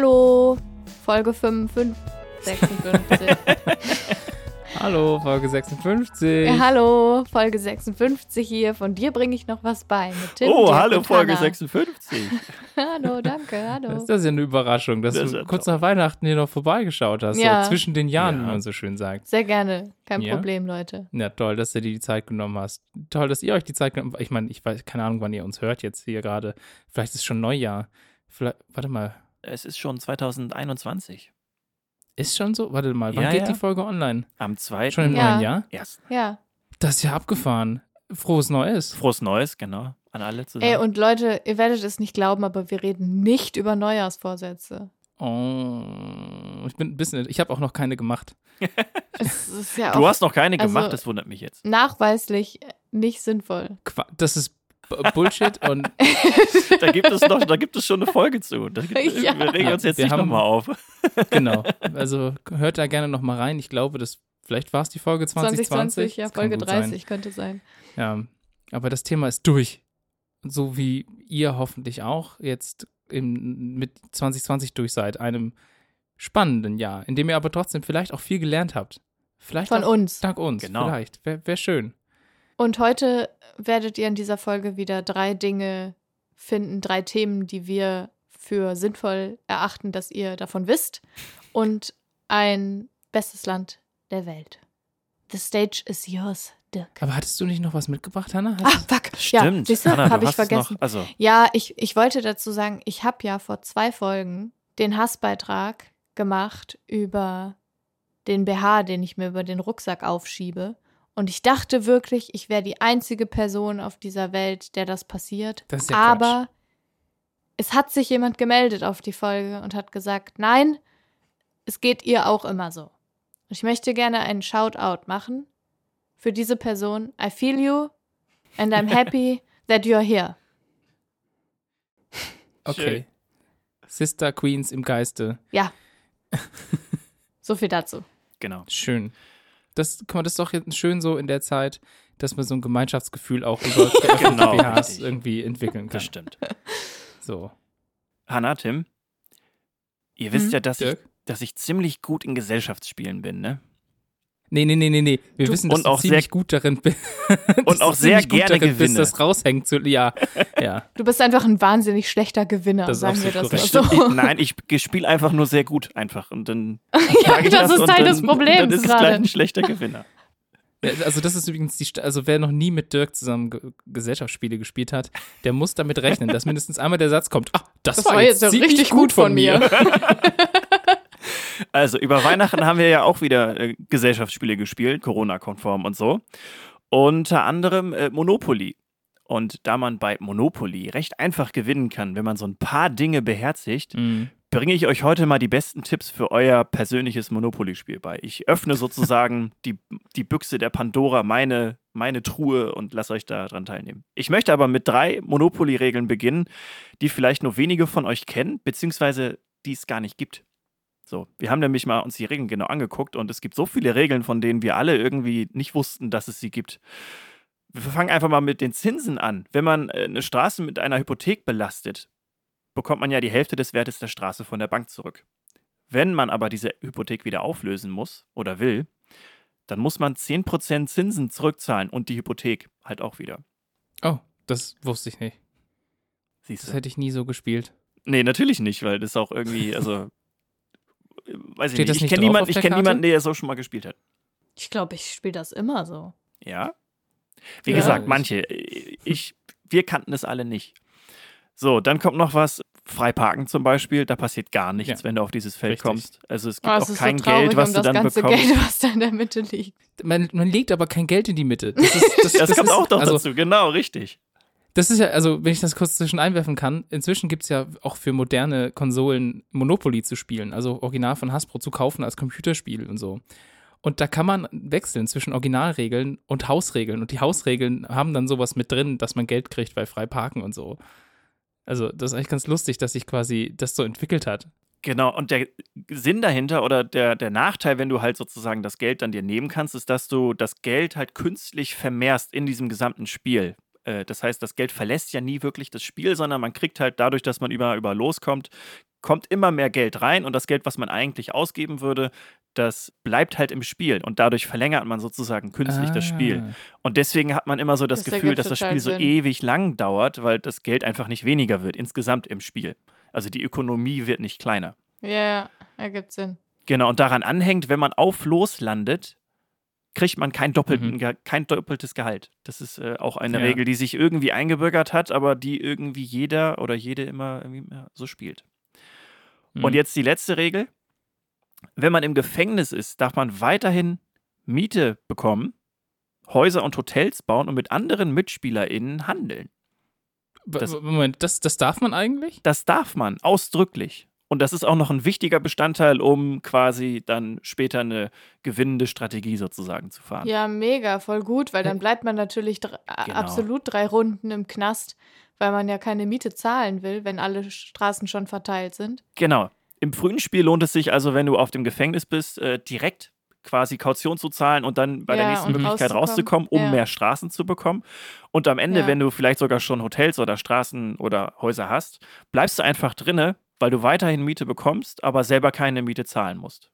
Hallo, Folge 55, 56. Hallo, Folge 56. ja, hallo, Folge 56 hier. Von dir bringe ich noch was bei. Mit Tim, Oh, Dirk hallo, Folge Hannah. 56. hallo, danke, hallo. Das ist ja eine Überraschung, dass Das du kurz toll. nach Weihnachten hier noch vorbeigeschaut hast. Ja. So zwischen den Jahren, Ja. wie man so schön sagt. Sehr gerne, kein Ja? Problem, Leute. Ja, toll, dass du dir die Zeit genommen hast. Toll, dass ihr euch die Zeit genommen habt. Ich meine, ich weiß keine Ahnung, wann ihr uns hört jetzt hier gerade. Vielleicht ist es schon Neujahr. Vielleicht, warte mal, Es ist schon 2021. ist schon so? Warte mal, wann Ja, geht ja. die Folge online? Am 2. Schon im Ja. neuen Jahr? Ersten. Ja. Das ist ja abgefahren. Frohes Neues. Frohes Neues, genau. An alle zusammen. Ey, und Leute, ihr werdet es nicht glauben, aber wir reden nicht über Neujahrsvorsätze. Oh, ich bin ein bisschen, ich habe auch noch keine gemacht. Es ist ja du auch hast noch keine also- gemacht, das wundert mich jetzt. nachweislich nicht sinnvoll. Das ist Bullshit und Da gibt es noch, da gibt es schon eine Folge zu. Da gibt, Ja. Wir regen uns jetzt Wir nicht haben- nochmal auf. genau. Also hört da gerne noch mal rein. Ich glaube, das vielleicht war es die Folge 2020. 2020, ja, Das Folge gut sein. 30 könnte sein. Ja, aber das Thema ist durch. So wie ihr hoffentlich auch jetzt im, mit 2020 durch seid. Einem spannenden Jahr, in dem ihr aber trotzdem vielleicht auch viel gelernt habt. Vielleicht Von auch uns. dank uns. Genau. Vielleicht. Wäre wär schön. Und heute werdet ihr in dieser Folge wieder drei Dinge finden, drei Themen, die wir für sinnvoll erachten, dass ihr davon wisst. Und ein bestes Land der Welt. The stage is yours, Dirk. Aber hattest du nicht noch was mitgebracht, Hannah? Hast Ah, fuck. Stimmt. Ja, habe ich vergessen. Noch, also, Ja, ich, ich wollte dazu sagen, ich habe ja vor zwei Folgen den Hassbeitrag gemacht über den BH, den ich mir über den Rucksack aufschiebe. Und ich dachte wirklich, ich wäre die einzige Person auf dieser Welt, der das passiert. Das ist ja Aber es hat sich jemand gemeldet auf die Folge und hat gesagt, nein, es geht ihr auch immer so. Und ich möchte gerne einen Shoutout machen für diese Person. I feel you and I'm happy that you're here. Okay. Sister Queens im Geiste. Ja. so viel dazu. genau. Schön. Das, guck mal, das ist doch jetzt schön so in der Zeit, dass man so ein Gemeinschaftsgefühl auch über Genau, BHs richtig. irgendwie entwickeln kann. Das stimmt. So. Hanna, Tim, ihr wisst Hm? ja, dass ich, dass ich ziemlich gut in Gesellschaftsspielen bin, ne? Nee, nee, nee, nee, nee. Wir Du- wissen, dass und du auch ziemlich sehr- gut darin bist. Und auch sehr gerne bist, gewinne. das raushängt zu. Ja, ja. Du bist einfach ein wahnsinnig schlechter Gewinner, Das sagen wir das so. Ich, nein, ich spiele einfach nur sehr gut einfach und dann ja, ich das ist Teil dann, des Problems Dann ist es gleich gerade. ein schlechter Gewinner. Also das ist übrigens die, also wer noch nie mit Dirk zusammen Ge Gesellschaftsspiele gespielt hat, der muss damit rechnen, dass mindestens einmal der Satz kommt, ah, das, Das war, war jetzt richtig gut von mir. Also über Weihnachten haben wir ja auch wieder äh, Gesellschaftsspiele gespielt, Corona-konform und so. Unter anderem äh, Monopoly. Und da man bei Monopoly recht einfach gewinnen kann, wenn man so ein paar Dinge beherzigt, Mhm. bringe ich euch heute mal die besten Tipps für euer persönliches Monopoly-Spiel bei. Ich öffne sozusagen die, die Büchse der Pandora, meine, meine Truhe und lasse euch daran teilnehmen. Ich möchte aber mit drei Monopoly-Regeln beginnen, die vielleicht nur wenige von euch kennen, beziehungsweise die es gar nicht gibt. So, wir haben nämlich mal uns die Regeln genau angeguckt und es gibt so viele Regeln, von denen wir alle irgendwie nicht wussten, dass es sie gibt. Wir fangen einfach mal mit den Zinsen an. Wenn man äh, eine Straße mit einer Hypothek belastet, bekommt man ja die Hälfte des Wertes der Straße von der Bank zurück. Wenn man aber diese Hypothek wieder auflösen muss oder will, dann muss man 10% Zinsen zurückzahlen und die Hypothek halt auch wieder. Oh, das wusste ich nicht. Siehst Das hätte ich nie so gespielt. Nee, natürlich nicht, weil das auch irgendwie, also, weiß ich Steht das nicht. Ich kenne ich der kenn niemanden, der so schon mal gespielt hat. Ich glaube, ich spiele das immer so. Ja. Wie Ja, gesagt, ich- manche. Ich, wir kannten es alle nicht. So, dann kommt noch was. Freiparken zum Beispiel, da passiert gar nichts, Ja. wenn du auf dieses Feld Richtig. kommst. Also es gibt Oh, es auch kein so traurig Geld, was um du das dann ganze bekommst. Geld, was da in der Mitte liegt. Man, man legt aber kein Geld in die Mitte. Das, ist, das, Das, kommt ist, auch noch also, dazu, genau, richtig. Das ist ja, also wenn ich das kurz zwischen einwerfen kann, inzwischen gibt es ja auch für moderne Konsolen Monopoly zu spielen, also Original von Hasbro zu kaufen als Computerspiel und so. Und da kann man wechseln zwischen Originalregeln und Hausregeln. Und die Hausregeln haben dann sowas mit drin, dass man Geld kriegt bei frei parken und so. Also, das ist eigentlich ganz lustig, dass sich quasi das so entwickelt hat. Genau, und der Sinn dahinter oder der, der Nachteil, wenn du halt sozusagen das Geld dann dir nehmen kannst, ist, dass du das Geld halt künstlich vermehrst in diesem gesamten Spiel. Äh, Das heißt, das Geld verlässt ja nie wirklich das Spiel, sondern man kriegt halt dadurch, dass man über, über loskommt, kommt immer mehr Geld rein und das Geld, was man eigentlich ausgeben würde, das bleibt halt im Spiel und dadurch verlängert man sozusagen künstlich das Spiel. Ah. Und deswegen hat man immer so das, Das Gefühl, dass das Spiel so Sinn. ewig lang dauert, weil das Geld einfach nicht weniger wird insgesamt im Spiel. Also die Ökonomie wird nicht kleiner. Ja, ja, ergibt Sinn. Genau, und daran anhängt, wenn man auf Los landet, kriegt man kein, doppelten, Mhm. Kein doppeltes Gehalt. Das ist äh, auch eine Ja. Regel, die sich irgendwie eingebürgert hat, aber die irgendwie jeder oder jede immer so spielt. Hm. Und jetzt die letzte Regel. Wenn man im Gefängnis ist, darf man weiterhin Miete bekommen, Häuser und Hotels bauen und mit anderen MitspielerInnen handeln. Das- Moment, das, das darf man eigentlich? Das darf man, ausdrücklich. Und das ist auch noch ein wichtiger Bestandteil, um quasi dann später eine gewinnende Strategie sozusagen zu fahren. Ja, mega, voll gut, weil dann bleibt man natürlich dr Genau. absolut drei Runden im Knast, weil man ja keine Miete zahlen will, wenn alle Straßen schon verteilt sind. Genau. Im frühen Spiel lohnt es sich also, wenn du auf dem Gefängnis bist, äh, direkt quasi Kaution zu zahlen und dann bei der Ja, nächsten und Möglichkeit rauszukommen. rauszukommen, um Ja. mehr Straßen zu bekommen. Und am Ende, Ja. wenn du vielleicht sogar schon Hotels oder Straßen oder Häuser hast, bleibst du einfach drinne, weil du weiterhin Miete bekommst, aber selber keine Miete zahlen musst.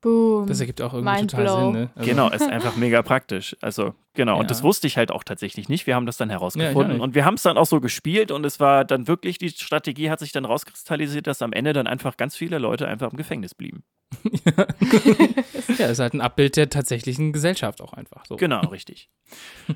Boom. Das ergibt auch irgendwie Mind total blow. Sinn, ne? Also- Genau, ist einfach mega praktisch. Also, genau. Und Ja. das wusste ich halt auch tatsächlich nicht. Wir haben das dann Ja, herausgefunden. nicht. und wir haben es dann auch so gespielt und es war dann wirklich, die Strategie hat sich dann rauskristallisiert, dass am Ende dann einfach ganz viele Leute einfach im Gefängnis blieben. ja, ist halt ein Abbild der tatsächlichen Gesellschaft auch einfach. So. Genau, richtig.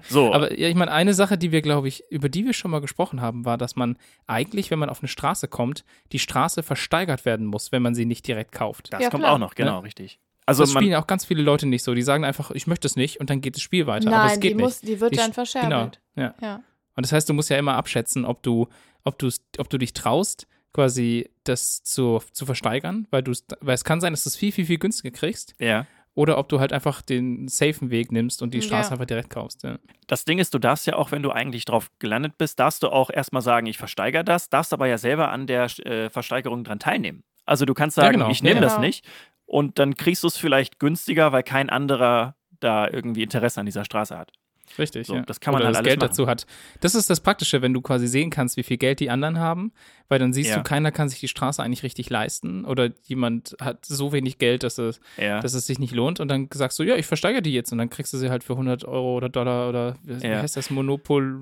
So, Aber ja, ich meine, eine Sache, die wir, glaube ich, über die wir schon mal gesprochen haben, war, dass man eigentlich, wenn man auf eine Straße kommt, die Straße versteigert werden muss, wenn man sie nicht direkt kauft. das Ja, kommt klar. auch noch, genau, richtig. Also das man, spielen auch ganz viele Leute nicht so. Die sagen einfach, ich möchte es nicht und dann geht das Spiel weiter. Aber Nein, es die, geht nicht. muss, die wird Die dann sch- verscherbelt. Genau, ja. Ja. Und das heißt, du musst ja immer abschätzen, ob du, ob du, ob du dich traust, quasi das zu, zu versteigern, weil du weil es kann sein, dass du es viel, viel, viel günstiger kriegst, ja. oder ob du halt einfach den safen Weg nimmst und die Straße Ja. einfach direkt kaufst. Ja. Das Ding ist, du darfst ja auch, wenn du eigentlich drauf gelandet bist, darfst du auch erstmal sagen, ich versteigere das, darfst aber ja selber an der äh, Versteigerung dran teilnehmen. Also du kannst Ja, sagen, genau. ich nehme Ja. das Genau. nicht und dann kriegst du es vielleicht günstiger, weil kein anderer da irgendwie Interesse an dieser Straße hat. Richtig, So, ja. das kann man Oder halt das alles Geld machen. dazu hat. Das ist das Praktische, wenn du quasi sehen kannst, wie viel Geld die anderen haben, weil dann siehst Ja. du, keiner kann sich die Straße eigentlich richtig leisten oder jemand hat so wenig Geld, dass es, Ja. dass es sich nicht lohnt und dann sagst du, ja, ich versteigere die jetzt und dann kriegst du sie halt für 100 Euro oder Dollar oder wie Ja. heißt das, Monopol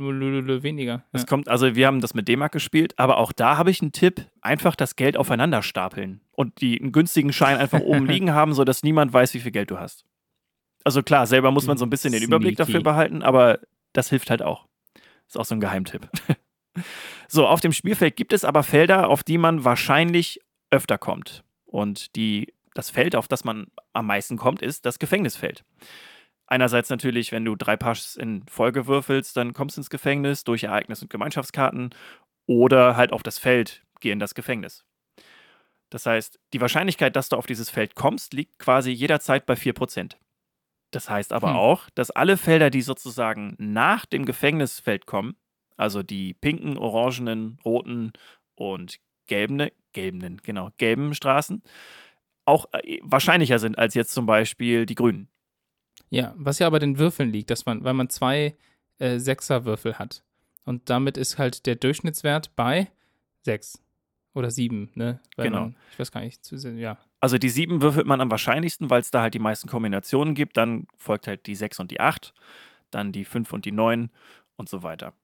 weniger. Es kommt, also wir haben das mit D-Mark gespielt, aber auch da habe ich einen Tipp, einfach das Geld aufeinander stapeln und die einen günstigen Schein einfach oben liegen haben, sodass niemand weiß, wie viel Geld du hast. Also klar, selber muss man so ein bisschen den Überblick dafür behalten, aber das hilft halt auch. Ist auch so ein Geheimtipp. so, auf dem Spielfeld gibt es aber Felder, auf die man wahrscheinlich öfter kommt. Und die, das Feld, auf das man am meisten kommt, ist das Gefängnisfeld. Einerseits natürlich, wenn du drei Pass in Folge würfelst, dann kommst du ins Gefängnis durch Ereignis- und Gemeinschaftskarten oder halt auf das Feld, geh in das Gefängnis. Das heißt, die Wahrscheinlichkeit, dass du auf dieses Feld kommst, liegt quasi jederzeit bei 4%. Das heißt aber Hm. auch, dass alle Felder, die sozusagen nach dem Gefängnisfeld kommen, also die pinken, orangenen, roten und gelben, gelben, genau, gelben Straßen, auch äh, wahrscheinlicher sind als jetzt zum Beispiel die grünen. Ja, was ja aber den Würfeln liegt, dass man, weil man zwei äh, Sechserwürfel hat. Und damit ist halt der Durchschnittswert bei sechs oder sieben, ne? Weil Genau. Man, ich weiß gar nicht, zu sehen, ja. Also die 7 würfelt man am wahrscheinlichsten, weil es da halt die meisten Kombinationen gibt. Dann folgt halt die 6 und die 8, dann die 5 und die 9 und so weiter.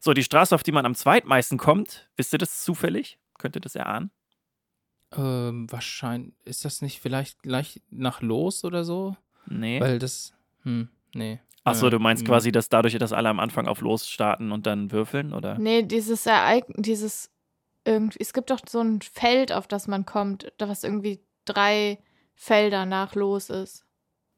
So, die Straße, auf die man am zweitmeisten kommt, wisst ihr das zufällig? Könnt ihr das erahnen? Ähm, wahrscheinlich, ist das nicht vielleicht gleich nach los oder so? Nee. Weil das, hm, nee. Achso, Äh, du meinst hm. quasi, dass dadurch, dass alle am Anfang auf Los starten und dann würfeln, oder? Nee, dieses Ereignis, dieses irgendwie, es gibt doch so ein Feld, auf das man kommt, da was irgendwie drei Felder nach los ist,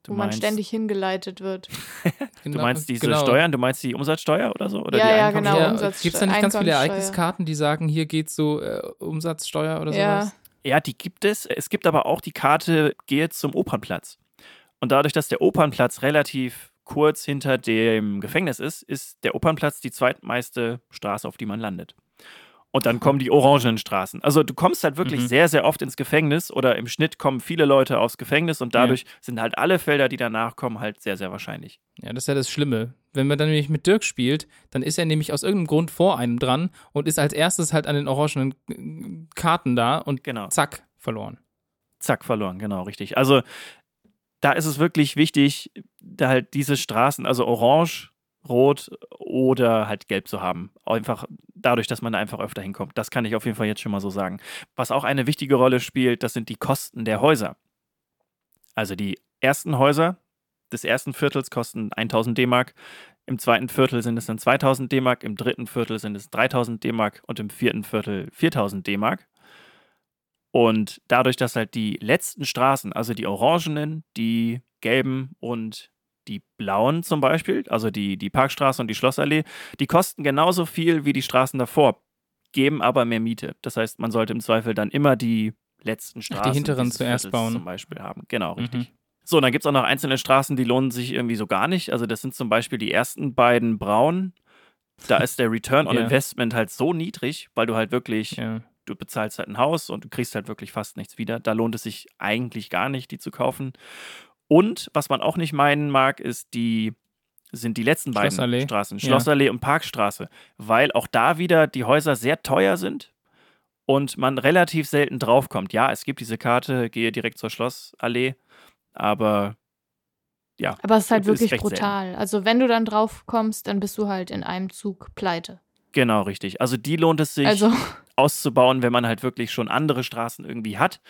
Du wo man meinst- ständig hingeleitet wird. Genau, Du meinst diese genau. Steuern, du meinst die Umsatzsteuer oder so? Oder Ja, die ja, genau. Ja, Gibt es da nicht ganz viele. Ereigniskarten, die sagen, hier geht so äh, Umsatzsteuer oder Ja. sowas? Ja, die gibt es. Es gibt aber auch die Karte, gehe zum Opernplatz. Und dadurch, dass der Opernplatz relativ kurz hinter dem Gefängnis ist, ist der Opernplatz die zweitmeiste Straße, auf die man landet. Und dann kommen die orangenen Straßen. Also du kommst halt wirklich Mhm. sehr, sehr oft ins Gefängnis oder im Schnitt kommen viele Leute aufs Gefängnis und dadurch sind halt alle Felder, die danach kommen, halt sehr, sehr wahrscheinlich. Ja, das ist ja das Schlimme. Wenn man dann nämlich mit Dirk spielt, dann ist er nämlich aus irgendeinem Grund vor einem dran und ist als erstes halt an den orangenen Karten da und Genau. zack, verloren. Zack, verloren, genau, richtig. Also da ist es wirklich wichtig, da halt diese Straßen, also orange, rot oder halt gelb zu haben. Einfach dadurch, dass man da einfach öfter hinkommt. Das kann ich auf jeden Fall jetzt schon mal so sagen. Was auch eine wichtige Rolle spielt, das sind die Kosten der Häuser. Also die ersten Häuser des ersten Viertels kosten 1000 D-Mark. Im zweiten Viertel sind es dann 2000 D-Mark, im dritten Viertel sind es 3000 D-Mark und im vierten Viertel 4000 D-Mark. Und dadurch, dass halt die letzten Straßen, also die orangenen, die gelben und die blauen zum Beispiel, also die, die Parkstraße und die Schlossallee, die kosten genauso viel wie die Straßen davor, geben aber mehr Miete. Das heißt, man sollte im Zweifel dann immer die letzten Straßen hinteren dieses zuerst Viertels bauen. zum Beispiel haben. Genau, Mhm. richtig. So, und dann gibt es auch noch einzelne Straßen, die lohnen sich irgendwie so gar nicht. Also das sind zum Beispiel die ersten beiden braunen. Da ist der Return on Ja. Investment halt so niedrig, weil du halt wirklich Ja. du bezahlst halt ein Haus und du kriegst halt wirklich fast nichts wieder. Da lohnt es sich eigentlich gar nicht, die zu kaufen. Und was man auch nicht meinen mag, ist die sind die letzten beiden Schlossallee. Straßen, Ja. Schlossallee und Parkstraße, weil auch da wieder die Häuser sehr teuer sind und man relativ selten draufkommt. Ja, es gibt diese Karte, gehe direkt zur Schlossallee, aber ja, Aber es ist halt Ist wirklich selten. brutal. Also wenn du dann drauf kommst, dann bist du halt in einem Zug pleite. genau richtig. Also die lohnt es sich Also auszubauen, wenn man halt wirklich schon andere Straßen irgendwie hat,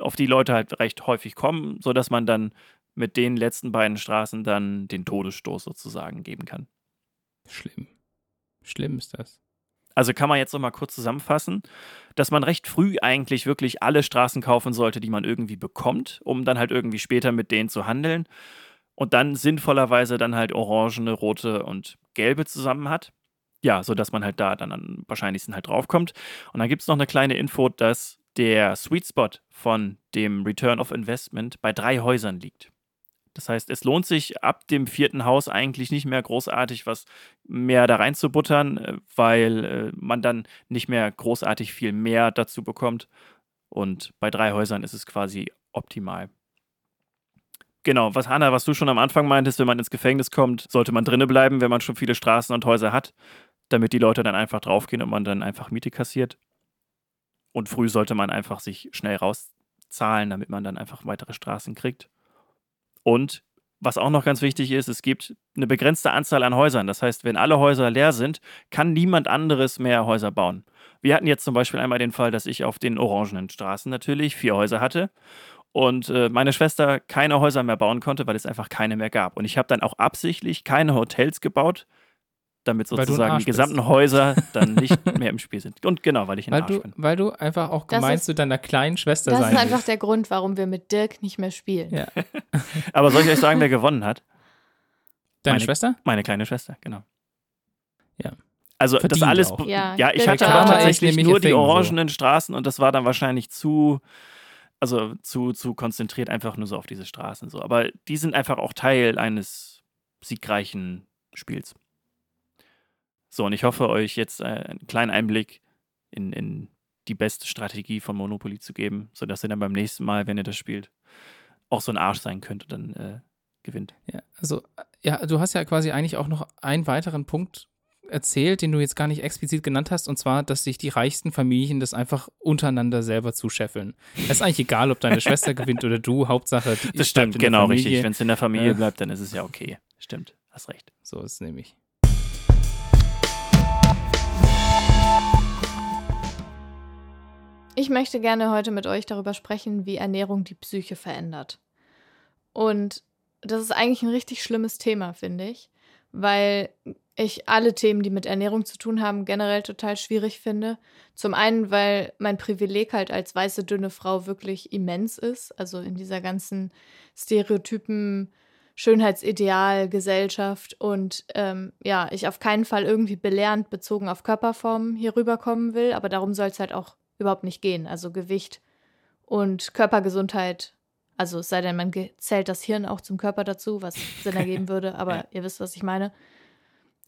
auf die Leute halt recht häufig kommen, sodass man dann mit den letzten beiden Straßen dann den Todesstoß sozusagen geben kann. Schlimm. Schlimm ist das. Also kann man jetzt noch mal kurz zusammenfassen, dass man recht früh eigentlich wirklich alle Straßen kaufen sollte, die man irgendwie bekommt, um dann halt irgendwie später mit denen zu handeln und dann sinnvollerweise dann halt orangene, rote und gelbe zusammen hat. Ja, sodass man halt da dann am wahrscheinlichsten halt draufkommt. Und dann gibt es noch eine kleine Info, dass der Sweet Spot von dem Return of Investment bei drei Häusern liegt. Das heißt, es lohnt sich ab dem vierten Haus eigentlich nicht mehr großartig was mehr da reinzubuttern, äh, weil äh, man dann nicht mehr großartig viel mehr dazu bekommt. Und bei drei Häusern ist es quasi optimal. Genau, was Hanna, was du schon am Anfang meintest, wenn man ins Gefängnis kommt, sollte man drinnen bleiben, wenn man schon viele Straßen und Häuser hat, damit die Leute dann einfach draufgehen und man dann einfach Miete kassiert. Und früh sollte man einfach sich schnell rauszahlen, damit man dann einfach weitere Straßen kriegt. Und was auch noch ganz wichtig ist, es gibt eine begrenzte Anzahl an Häusern. Das heißt, wenn alle Häuser leer sind, kann niemand anderes mehr Häuser bauen. Wir hatten jetzt zum Beispiel einmal den Fall, dass ich auf den orangenen Straßen natürlich vier Häuser hatte und äh, meine Schwester keine Häuser mehr bauen konnte, weil es einfach keine mehr gab. Und ich habe dann auch absichtlich keine Hotels gebaut, damit sozusagen die gesamten Häuser dann nicht mehr im Spiel sind. Und genau, weil ich ein Weil Arsch du, bin. weil du einfach auch Das gemein ist- zu deiner kleinen Schwester das sein ist einfach willst. der Grund, warum wir mit Dirk nicht mehr spielen. Ja. Aber soll ich euch sagen, wer gewonnen hat? Deine Meine- Schwester? Meine kleine Schwester, genau. Ja. Also Verdient das alles. auch. Ja, Ja, ich hatte tatsächlich nur die thing, so. orangenen Straßen und das war dann wahrscheinlich zu, also zu, zu konzentriert einfach nur so auf diese Straßen so. Aber die sind einfach auch Teil eines siegreichen Spiels. So, und ich hoffe, euch jetzt äh, einen kleinen Einblick in, in die beste Strategie von Monopoly zu geben, sodass ihr dann beim nächsten Mal, wenn ihr das spielt, auch so ein Arsch sein könnt und dann äh, gewinnt. Ja, also, ja, du hast ja quasi eigentlich auch noch einen weiteren Punkt erzählt, den du jetzt gar nicht explizit genannt hast, und zwar, dass sich die reichsten Familien das einfach untereinander selber zuscheffeln. Es ist eigentlich egal, ob deine Schwester gewinnt oder du, Hauptsache, die Das stimmt, genau, richtig. Wenn es in der Familie Ja. bleibt, dann ist es ja okay. Stimmt, hast recht. So ist es nämlich. Ich möchte gerne heute mit euch darüber sprechen, wie Ernährung die Psyche verändert. Und das ist eigentlich ein richtig schlimmes Thema, finde ich, weil ich alle Themen, die mit Ernährung zu tun haben, generell total schwierig finde. Zum einen, weil mein Privileg halt als weiße, dünne Frau wirklich immens ist. Also in dieser ganzen Stereotypen, Schönheitsideal, Gesellschaft und ähm, ja, ich auf keinen Fall irgendwie belehrend bezogen auf Körperformen hier rüberkommen will, aber darum soll es halt auch überhaupt nicht gehen. Also Gewicht und Körpergesundheit. Also es sei denn, man zählt das Hirn auch zum Körper dazu, was Sinn ergeben würde, aber Ja. ihr wisst, was ich meine.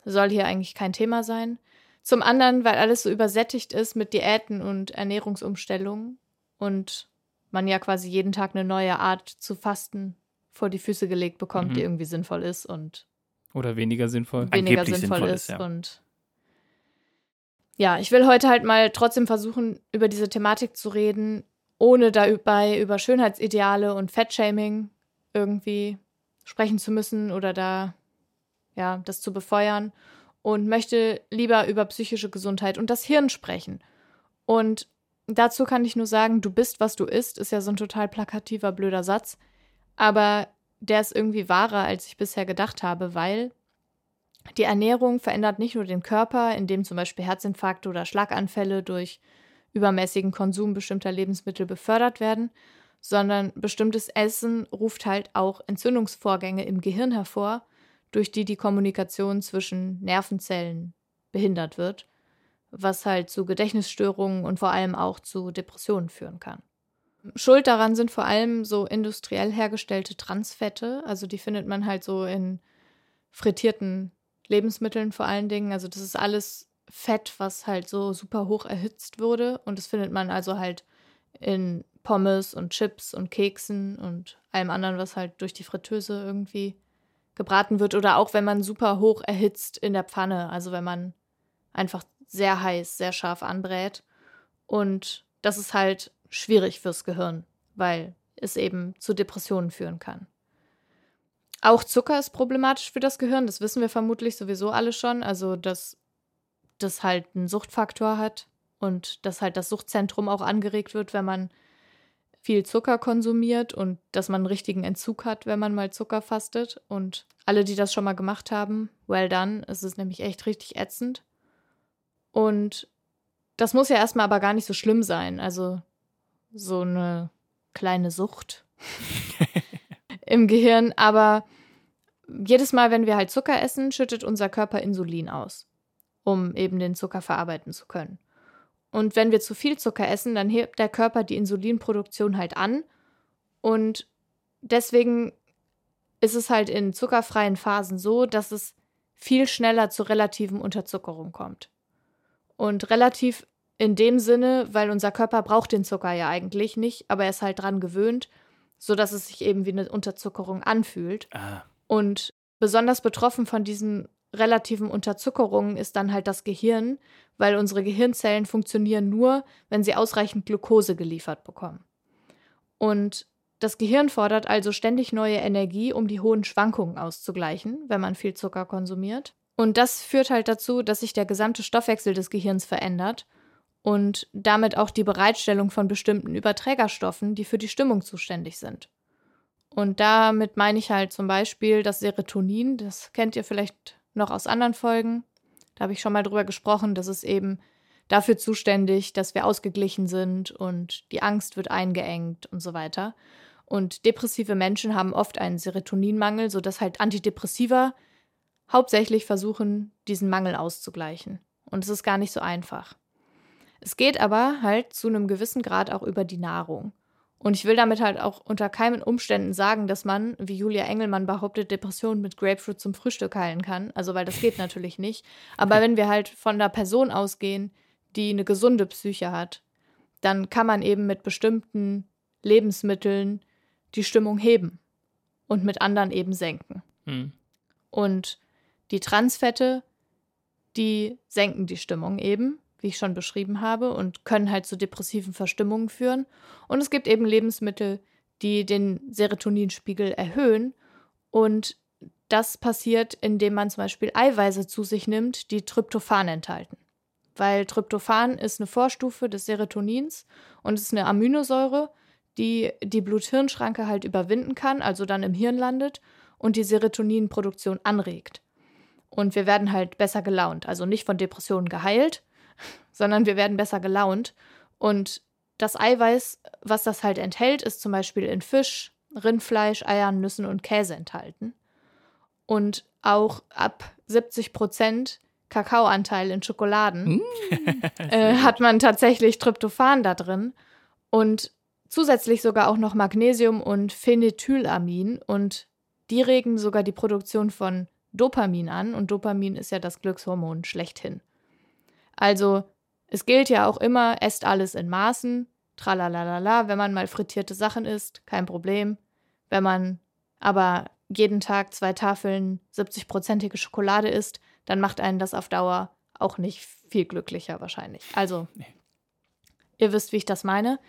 Soll hier eigentlich kein Thema sein. Zum anderen, weil alles so übersättigt ist mit Diäten und Ernährungsumstellungen und man ja quasi jeden Tag eine neue Art zu fasten vor die Füße gelegt bekommt, Mhm. die irgendwie sinnvoll ist und Oder weniger sinnvoll. weniger Angeblich sinnvoll, sinnvoll ist. ist, ja. Und ja, ich will heute halt mal trotzdem versuchen, über diese Thematik zu reden, ohne dabei über Schönheitsideale und Fettshaming irgendwie sprechen zu müssen oder da ja, das zu befeuern und möchte lieber über psychische Gesundheit und das Hirn sprechen. Und dazu kann ich nur sagen, du bist, was du isst, ist ja so ein total plakativer, blöder Satz. Aber der ist irgendwie wahrer, als ich bisher gedacht habe, weil die Ernährung verändert nicht nur den Körper, indem zum Beispiel Herzinfarkte oder Schlaganfälle durch übermäßigen Konsum bestimmter Lebensmittel befördert werden, sondern bestimmtes Essen ruft halt auch Entzündungsvorgänge im Gehirn hervor, durch die die Kommunikation zwischen Nervenzellen behindert wird, was halt zu Gedächtnisstörungen und vor allem auch zu Depressionen führen kann. Schuld daran sind vor allem so industriell hergestellte Transfette, also die findet man halt so in frittierten Lebensmitteln vor allen Dingen. Also das ist alles Fett, was halt so super hoch erhitzt wurde und das findet man also halt in Pommes und Chips und Keksen und allem anderen, was halt durch die Fritteuse irgendwie gebraten wird oder auch wenn man super hoch erhitzt in der Pfanne, also wenn man einfach sehr heiß, sehr scharf anbrät und das ist halt schwierig fürs Gehirn, weil es eben zu Depressionen führen kann. Auch Zucker ist problematisch für das Gehirn, das wissen wir vermutlich sowieso alle schon, also dass das halt einen Suchtfaktor hat und dass halt das Suchtzentrum auch angeregt wird, wenn man viel Zucker konsumiert und dass man einen richtigen Entzug hat, wenn man mal Zucker fastet. Und alle, die das schon mal gemacht haben, well done. Es ist nämlich echt richtig ätzend. Und das muss ja erstmal aber gar nicht so schlimm sein. Also so eine kleine Sucht im Gehirn. Aber jedes Mal, wenn wir halt Zucker essen, schüttet unser Körper Insulin aus, um eben den Zucker verarbeiten zu können. Und wenn wir zu viel Zucker essen, dann hebt der Körper die Insulinproduktion halt an. Und deswegen ist es halt in zuckerfreien Phasen so, dass es viel schneller zu relativen Unterzuckerung kommt. Und relativ in dem Sinne, weil unser Körper braucht den Zucker ja eigentlich nicht, aber er ist halt dran gewöhnt, sodass es sich eben wie eine Unterzuckerung anfühlt. Ah, Und besonders betroffen von diesen relativen Unterzuckerungen ist dann halt das Gehirn, weil unsere Gehirnzellen funktionieren nur, wenn sie ausreichend Glucose geliefert bekommen. Und das Gehirn fordert also ständig neue Energie, um die hohen Schwankungen auszugleichen, wenn man viel Zucker konsumiert. Und das führt halt dazu, dass sich der gesamte Stoffwechsel des Gehirns verändert und damit auch die Bereitstellung von bestimmten Überträgerstoffen, die für die Stimmung zuständig sind. Und damit meine ich halt zum Beispiel das Serotonin, das kennt ihr vielleicht noch aus anderen Folgen. Da habe ich schon mal drüber gesprochen, das ist eben dafür zuständig, dass wir ausgeglichen sind und die Angst wird eingeengt und so weiter. Und depressive Menschen haben oft einen Serotoninmangel, sodass halt Antidepressiva hauptsächlich versuchen, diesen Mangel auszugleichen. Und es ist gar nicht so einfach. Es geht aber halt zu einem gewissen Grad auch über die Nahrung. Und ich will damit halt auch unter keinen Umständen sagen, dass man, wie Julia Engelmann behauptet, Depressionen mit Grapefruit zum Frühstück heilen kann. Also, weil das geht natürlich nicht. Aber wenn wir halt von einer Person ausgehen, die eine gesunde Psyche hat, dann kann man eben mit bestimmten Lebensmitteln die Stimmung heben und mit anderen eben senken. Hm. Und die Transfette, die senken die Stimmung eben, wie ich schon beschrieben habe, und können halt zu depressiven Verstimmungen führen. Und es gibt eben Lebensmittel, die den Serotoninspiegel erhöhen. Und das passiert, indem man zum Beispiel Eiweiße zu sich nimmt, die Tryptophan enthalten. Weil Tryptophan ist eine Vorstufe des Serotonins und es ist eine Aminosäure, die die Blut-Hirn-Schranke halt überwinden kann, also dann im Hirn landet und die Serotoninproduktion anregt. Und wir werden halt besser gelaunt. Also nicht von Depressionen geheilt, sondern wir werden besser gelaunt. Und das Eiweiß, was das halt enthält, ist zum Beispiel in Fisch, Rindfleisch, Eiern, Nüssen und Käse enthalten. Und auch ab 70 Prozent Kakaoanteil in Schokoladen äh, hat man tatsächlich Tryptophan da drin. Und zusätzlich sogar auch noch Magnesium und Phenethylamin. Und die regen sogar die Produktion von Dopamin an. Und Dopamin ist ja das Glückshormon schlechthin. Also es gilt ja auch immer, esst alles in Maßen, tralalala, wenn man mal frittierte Sachen isst, kein Problem. Wenn man aber jeden Tag zwei Tafeln 70-prozentige Schokolade isst, dann macht einen das auf Dauer auch nicht viel glücklicher wahrscheinlich. Also, Nee. ihr wisst, wie ich das meine.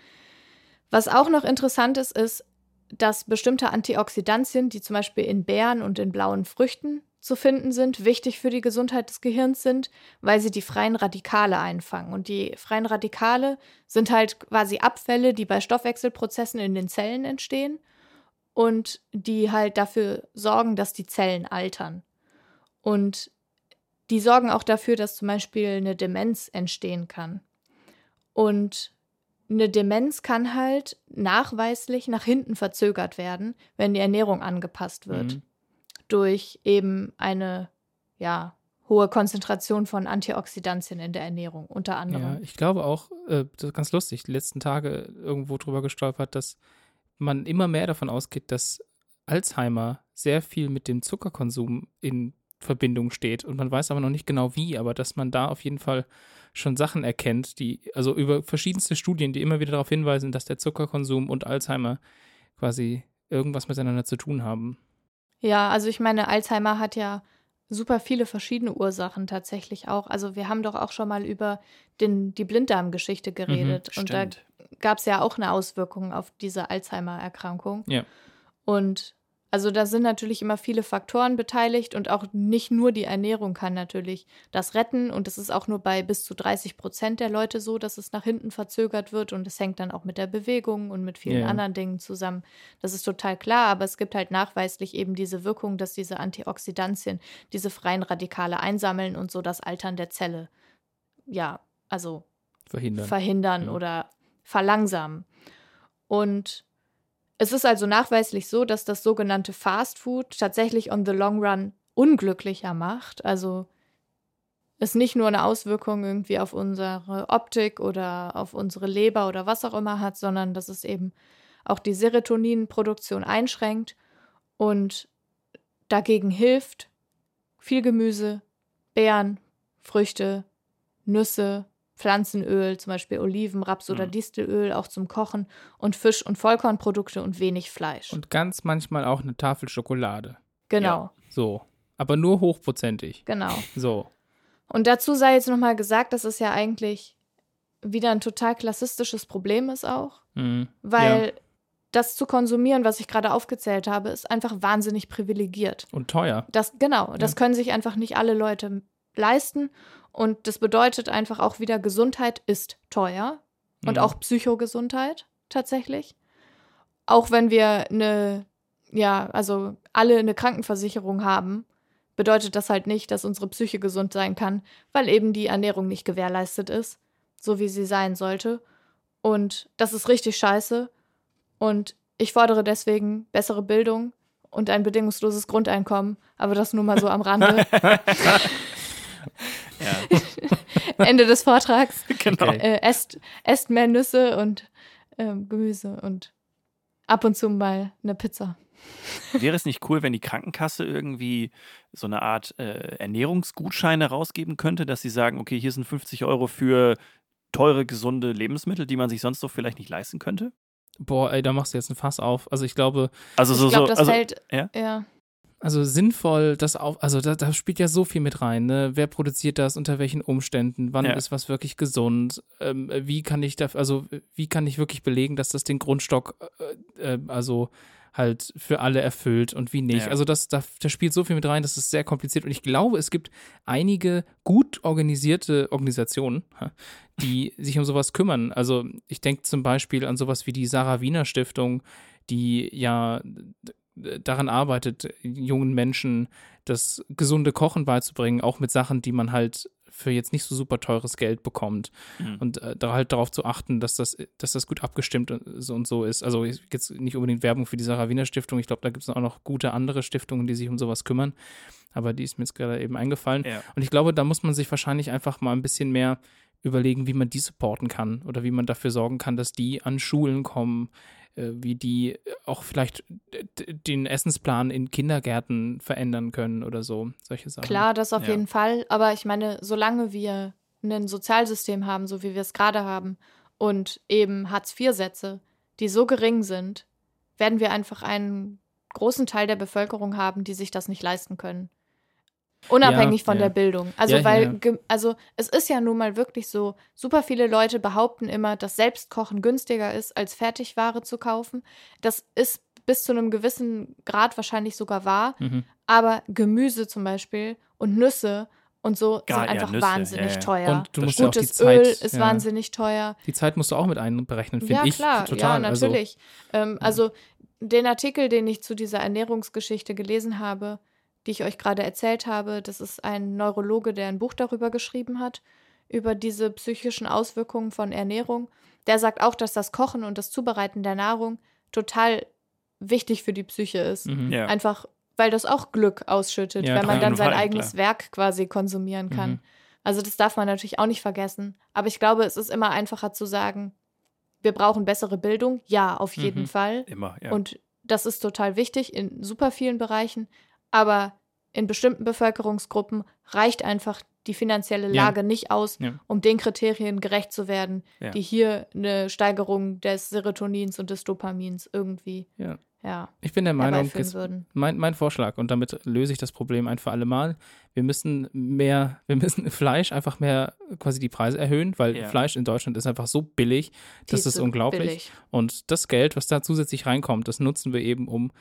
Was auch noch interessant ist, ist, dass bestimmte Antioxidantien, die zum Beispiel in Beeren und in blauen Früchten zu finden sind, wichtig für die Gesundheit des Gehirns sind, weil sie die freien Radikale einfangen. Und die freien Radikale sind halt quasi Abfälle, die bei Stoffwechselprozessen in den Zellen entstehen und die halt dafür sorgen, dass die Zellen altern. Und die sorgen auch dafür, dass zum Beispiel eine Demenz entstehen kann. Und eine Demenz kann halt nachweislich nach hinten verzögert werden, wenn die Ernährung angepasst wird. Mhm. Durch eben eine, ja, hohe Konzentration von Antioxidantien in der Ernährung, unter anderem. Ja, ich glaube auch, äh, das ist ganz lustig, die letzten Tage irgendwo drüber gestolpert, dass man immer mehr davon ausgeht, dass Alzheimer sehr viel mit dem Zuckerkonsum in Verbindung steht. Und man weiß aber noch nicht genau wie, aber dass man da auf jeden Fall schon Sachen erkennt, die, also über verschiedenste Studien, die immer wieder darauf hinweisen, dass der Zuckerkonsum und Alzheimer quasi irgendwas miteinander zu tun haben. Ja, also ich meine, Alzheimer hat ja super viele verschiedene Ursachen tatsächlich auch. Also wir haben doch auch schon mal über den, die Blinddarmgeschichte geredet. und da gab es ja auch eine Auswirkung auf diese Alzheimer-Erkrankung. Ja. Und also da sind natürlich immer viele Faktoren beteiligt und auch nicht nur die Ernährung kann natürlich das retten. Und es ist auch nur bei bis zu 30 Prozent der Leute so, dass es nach hinten verzögert wird. Und es hängt dann auch mit der Bewegung und mit vielen ja. anderen Dingen zusammen. Das ist total klar, aber es gibt halt nachweislich eben diese Wirkung, dass diese Antioxidantien diese freien Radikale einsammeln und so das Altern der Zelle, ja, also Verhindern. verhindern Ja. oder verlangsamen. Und es ist also nachweislich so, dass das sogenannte Fast Food tatsächlich on the long run unglücklicher macht. Also es nicht nur eine Auswirkung irgendwie auf unsere Optik oder auf unsere Leber oder was auch immer hat, sondern dass es eben auch die Serotoninproduktion einschränkt und dagegen hilft viel Gemüse, Beeren, Früchte, Nüsse, Pflanzenöl, zum Beispiel Oliven, Raps- oder Mhm. Distelöl, auch zum Kochen und Fisch- und Vollkornprodukte und wenig Fleisch. Und ganz manchmal auch eine Tafel Schokolade. genau, So. Aber nur hochprozentig. genau. So. Und dazu sei jetzt nochmal gesagt, dass es ja eigentlich wieder ein total klassistisches Problem ist auch, Mhm. weil das zu konsumieren, was ich gerade aufgezählt habe, ist einfach wahnsinnig privilegiert. Und teuer. Das, genau, das Ja. können sich einfach nicht alle Leute leisten. Und das bedeutet einfach auch wieder, Gesundheit ist teuer. Und Mhm. auch Psychogesundheit tatsächlich. Auch wenn wir eine, ja, also alle eine Krankenversicherung haben, bedeutet das halt nicht, dass unsere Psyche gesund sein kann, weil eben die Ernährung nicht gewährleistet ist, so wie sie sein sollte. Und das ist richtig scheiße. Und ich fordere deswegen bessere Bildung und ein bedingungsloses Grundeinkommen, aber das nur mal so am Rande. Ja, Ende des Vortrags. genau. Okay. Äh, esst, esst mehr Nüsse und ähm, Gemüse und ab und zu mal eine Pizza. Wäre es nicht cool, wenn die Krankenkasse irgendwie so eine Art äh, Ernährungsgutscheine rausgeben könnte, dass sie sagen, okay, hier sind 50 Euro für teure, gesunde Lebensmittel, die man sich sonst so vielleicht nicht leisten könnte? Boah, ey, da machst du jetzt ein Fass auf. Also ich glaube, Also so, ich glaube, so, das also, fällt. ja? ja. Also sinnvoll, das auf, also da, da spielt ja so viel mit rein, ne? Wer produziert das, unter welchen Umständen, wann Ja. ist was wirklich gesund, ähm, wie kann ich da, also wie kann ich wirklich belegen, dass das den Grundstock, äh, äh, also halt für alle erfüllt und wie nicht. Ja. Also das, da, da spielt so viel mit rein, das ist sehr kompliziert und ich glaube, es gibt einige gut organisierte Organisationen, die sich um sowas kümmern. Also ich denke zum Beispiel an sowas wie die Sarah Wiener Stiftung, die ja daran arbeitet, jungen Menschen das gesunde Kochen beizubringen, auch mit Sachen, die man halt für jetzt nicht so super teures Geld bekommt. Mhm. Und äh, da halt darauf zu achten, dass das, dass das gut abgestimmt und so, und so ist. Also jetzt nicht unbedingt Werbung für die Sarah Wiener Stiftung. Ich glaube, da gibt es auch noch gute andere Stiftungen, die sich um sowas kümmern. Aber die ist mir jetzt gerade eben eingefallen. Ja. Und ich glaube, da muss man sich wahrscheinlich einfach mal ein bisschen mehr überlegen, wie man die supporten kann oder wie man dafür sorgen kann, dass die an Schulen kommen, äh, wie die auch vielleicht d- den Essensplan in Kindergärten verändern können oder so, solche Sachen. Klar, das auf Ja. jeden Fall. Aber ich meine, solange wir ein Sozialsystem haben, so wie wir es gerade haben, und eben Hartz-IV-Sätze, die so gering sind, werden wir einfach einen großen Teil der Bevölkerung haben, die sich das nicht leisten können. Unabhängig Ja, von ja. der Bildung. Also, Ja, weil, ja. also, es ist ja nun mal wirklich so, super viele Leute behaupten immer, dass Selbstkochen günstiger ist, als Fertigware zu kaufen. Das ist bis zu einem gewissen Grad wahrscheinlich sogar wahr. Mhm. Aber Gemüse zum Beispiel und Nüsse und so Gar- sind ja, einfach Nüsse, wahnsinnig ja, ja. teuer. Und du das musst ja auch die Gutes Zeit. Öl ist ja. wahnsinnig teuer. Die Zeit musst du auch mit einberechnen, finde Ja, ich. klar, total. ja, Also, natürlich. ähm, also den Artikel, den ich zu dieser Ernährungsgeschichte gelesen habe, die ich euch gerade erzählt habe, das ist ein Neurologe, der ein Buch darüber geschrieben hat, über diese psychischen Auswirkungen von Ernährung. Der sagt auch, dass das Kochen und das Zubereiten der Nahrung total wichtig für die Psyche ist. mhm. Ja. Einfach, weil das auch Glück ausschüttet, Ja, wenn man dann sein Fall, eigenes Werk quasi konsumieren kann. Mhm. Also das darf man natürlich auch nicht vergessen. Aber ich glaube, es ist immer einfacher zu sagen, wir brauchen bessere Bildung. Ja, auf jeden Mhm. Fall. Immer, ja. Und das ist total wichtig in super vielen Bereichen. Aber in bestimmten Bevölkerungsgruppen reicht einfach die finanzielle Ja. Lage nicht aus, Ja. um den Kriterien gerecht zu werden, Ja. die hier eine Steigerung des Serotonins und des Dopamins irgendwie Ja. ja, Ich bin der Meinung, es, mein, mein Vorschlag, und damit löse ich das Problem ein für alle Mal. Wir müssen mehr, wir müssen Fleisch einfach mehr quasi die Preise erhöhen, weil Ja. Fleisch in Deutschland ist einfach so billig, das ist unglaublich. billig. Und das Geld, was da zusätzlich reinkommt, das nutzen wir eben, um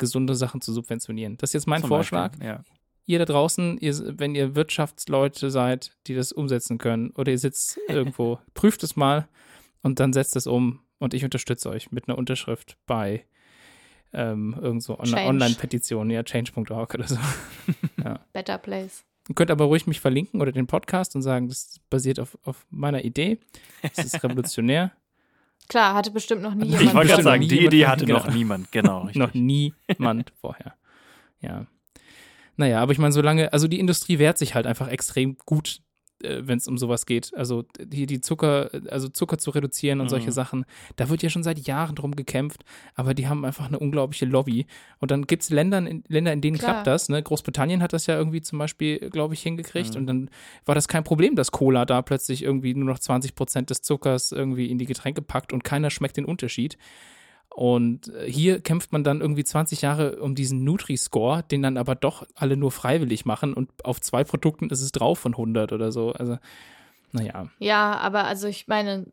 gesunde Sachen zu subventionieren. Das ist jetzt mein Zum Vorschlag. Beispiel, Ja. Ihr da draußen, ihr, wenn ihr Wirtschaftsleute seid, die das umsetzen können, oder ihr sitzt irgendwo, prüft es mal und dann setzt es um und ich unterstütze euch mit einer Unterschrift bei ähm, irgend so. Online- Online-Petition, ja, change.org oder so. Better Place. Ihr könnt aber ruhig mich verlinken oder den Podcast und sagen, das basiert auf, auf meiner Idee. Das ist revolutionär. Klar, hatte bestimmt noch nie Ich Ich jemand. wollte gerade sagen, die Idee hatte genau. noch niemand. Genau. Noch niemand vorher. Ja. Naja, aber ich meine, solange, also die Industrie wehrt sich halt einfach extrem gut, wenn es um sowas geht. Also die, die Zucker, also Zucker zu reduzieren und solche Mhm. Sachen, da wird ja schon seit Jahren drum gekämpft, aber die haben einfach eine unglaubliche Lobby. Und dann gibt es Länder, in, Länder, in denen Klar. klappt das. Ne? Großbritannien hat das ja irgendwie zum Beispiel, glaube ich, hingekriegt. Mhm. Und dann war das kein Problem, dass Cola da plötzlich irgendwie nur noch 20 Prozent des Zuckers irgendwie in die Getränke packt und keiner schmeckt den Unterschied. Und äh, hier kämpft man dann irgendwie 20 Jahre um diesen Nutri-Score, den dann aber doch alle nur freiwillig machen und auf zwei Produkten ist es drauf von 100 oder so. Also, naja. Ja, aber also ich meine,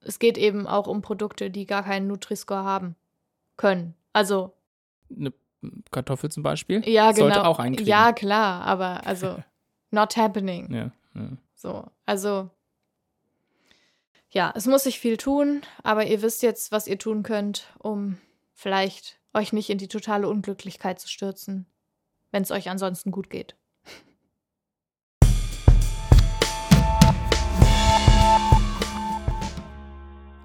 es geht eben auch um Produkte, die gar keinen Nutri-Score haben können. Also, Eine Kartoffel zum Beispiel ja, genau. sollte auch einkriegen. Ja, klar, aber also, not happening. Ja, ja. So, also, ja, es muss sich viel tun, aber ihr wisst jetzt, was ihr tun könnt, um vielleicht euch nicht in die totale Unglücklichkeit zu stürzen, wenn es euch ansonsten gut geht.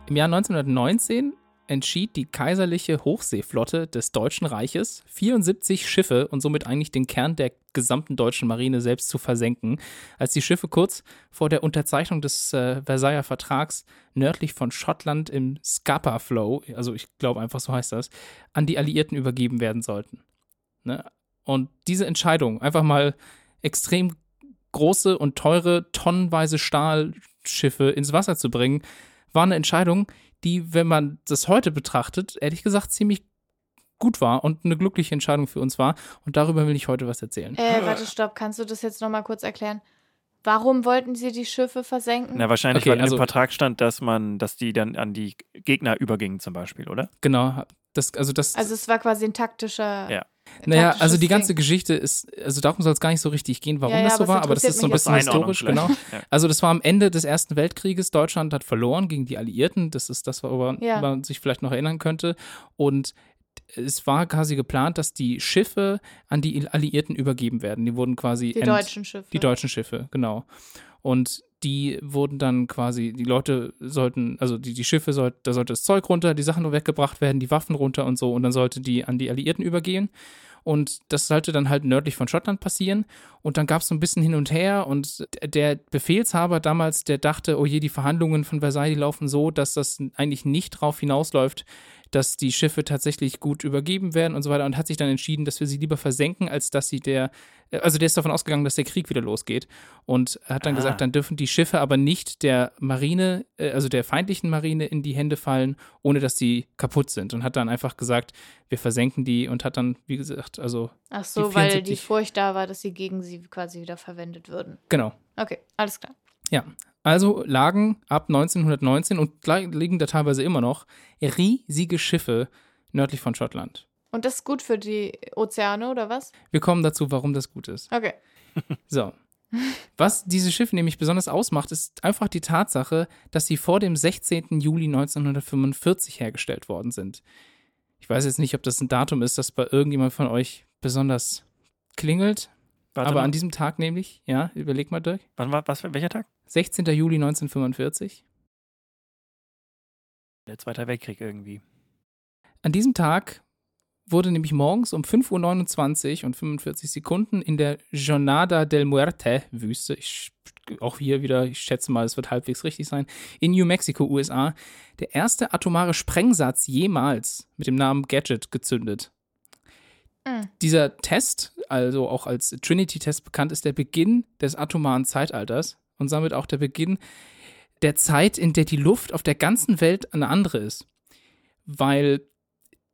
Im Jahr 1919 entschied die kaiserliche Hochseeflotte des Deutschen Reiches, 74 Schiffe und somit eigentlich den Kern der gesamten deutschen Marine selbst zu versenken, als die Schiffe kurz vor der Unterzeichnung des äh, Versailler Vertrags nördlich von Schottland im Scapa Flow, also ich glaube einfach so heißt das, an die Alliierten übergeben werden sollten. Ne? Und diese Entscheidung, einfach mal extrem große und teure tonnenweise Stahlschiffe ins Wasser zu bringen, war eine Entscheidung, die, wenn man das heute betrachtet, ehrlich gesagt ziemlich gut war und eine glückliche Entscheidung für uns war. Und darüber will ich heute was erzählen. Äh, warte, stopp, kannst du das jetzt nochmal kurz erklären? Warum wollten sie die Schiffe versenken? Na, wahrscheinlich, Okay, weil in also- dem Vertrag stand, dass man, dass die dann an die Gegner übergingen, zum Beispiel, oder? Genau. Das, also das, also es war quasi ein taktischer. Ja. Naja, also die ganze Ding. Geschichte ist, also darum soll es gar nicht so richtig gehen, warum Ja, ja, das so war, aber das ist so ein bisschen historisch, genau. Ja. Also das war am Ende des Ersten Weltkrieges. Deutschland hat verloren gegen die Alliierten. Das ist das, woran man sich vielleicht noch erinnern könnte. Und es war quasi geplant, dass die Schiffe an die Alliierten übergeben werden. Die wurden quasi Die deutschen Schiffe. Die deutschen Schiffe, genau. Und die wurden dann quasi, die Leute sollten, also die, die Schiffe, soll, da sollte das Zeug runter, die Sachen weggebracht werden, die Waffen runter und so. Und dann sollte die an die Alliierten übergehen. Und das sollte dann halt nördlich von Schottland passieren. Und dann gab es so ein bisschen hin und her. Und der Befehlshaber damals, der dachte, oh je, die Verhandlungen von Versailles laufen so, dass das eigentlich nicht drauf hinausläuft, dass die Schiffe tatsächlich gut übergeben werden und so weiter und hat sich dann entschieden, dass wir sie lieber versenken, als dass sie der, äh, also der ist davon ausgegangen, dass der Krieg wieder losgeht und hat dann Ah. gesagt, dann dürfen die Schiffe aber nicht der Marine, äh, also der feindlichen Marine in die Hände fallen, ohne dass die kaputt sind und hat dann einfach gesagt, wir versenken die und hat dann, wie gesagt, also Ach so, Die weil 74. die Furcht da war, dass sie gegen sie quasi wieder verwendet würden. genau. Okay, alles klar. Ja, also lagen ab 1919 und li- liegen da teilweise immer noch riesige Schiffe nördlich von Schottland. Und das ist gut für die Ozeane, oder was? Wir kommen dazu, warum das gut ist. Okay. So. Was diese Schiffe nämlich besonders ausmacht, ist einfach die Tatsache, dass sie vor dem 16. Juli 1945 hergestellt worden sind. Ich weiß jetzt nicht, ob das ein Datum ist, das bei irgendjemand von euch besonders klingelt, Warte aber mal. an diesem Tag nämlich, ja, überleg mal, Dirk. Wann war, was, welcher Tag? 16. Juli 1945. Der Zweite Weltkrieg irgendwie. An diesem Tag wurde nämlich morgens um 5.29 Uhr und 45 Sekunden in der Jornada del Muerte Wüste, ich, auch hier wieder, ich schätze mal, es wird halbwegs richtig sein, in New Mexico, USA, der erste atomare Sprengsatz jemals mit dem Namen Gadget gezündet. Mhm. Dieser Test, also auch als Trinity-Test bekannt, ist der Beginn des atomaren Zeitalters und damit auch der Beginn der Zeit, in der die Luft auf der ganzen Welt eine andere ist. Weil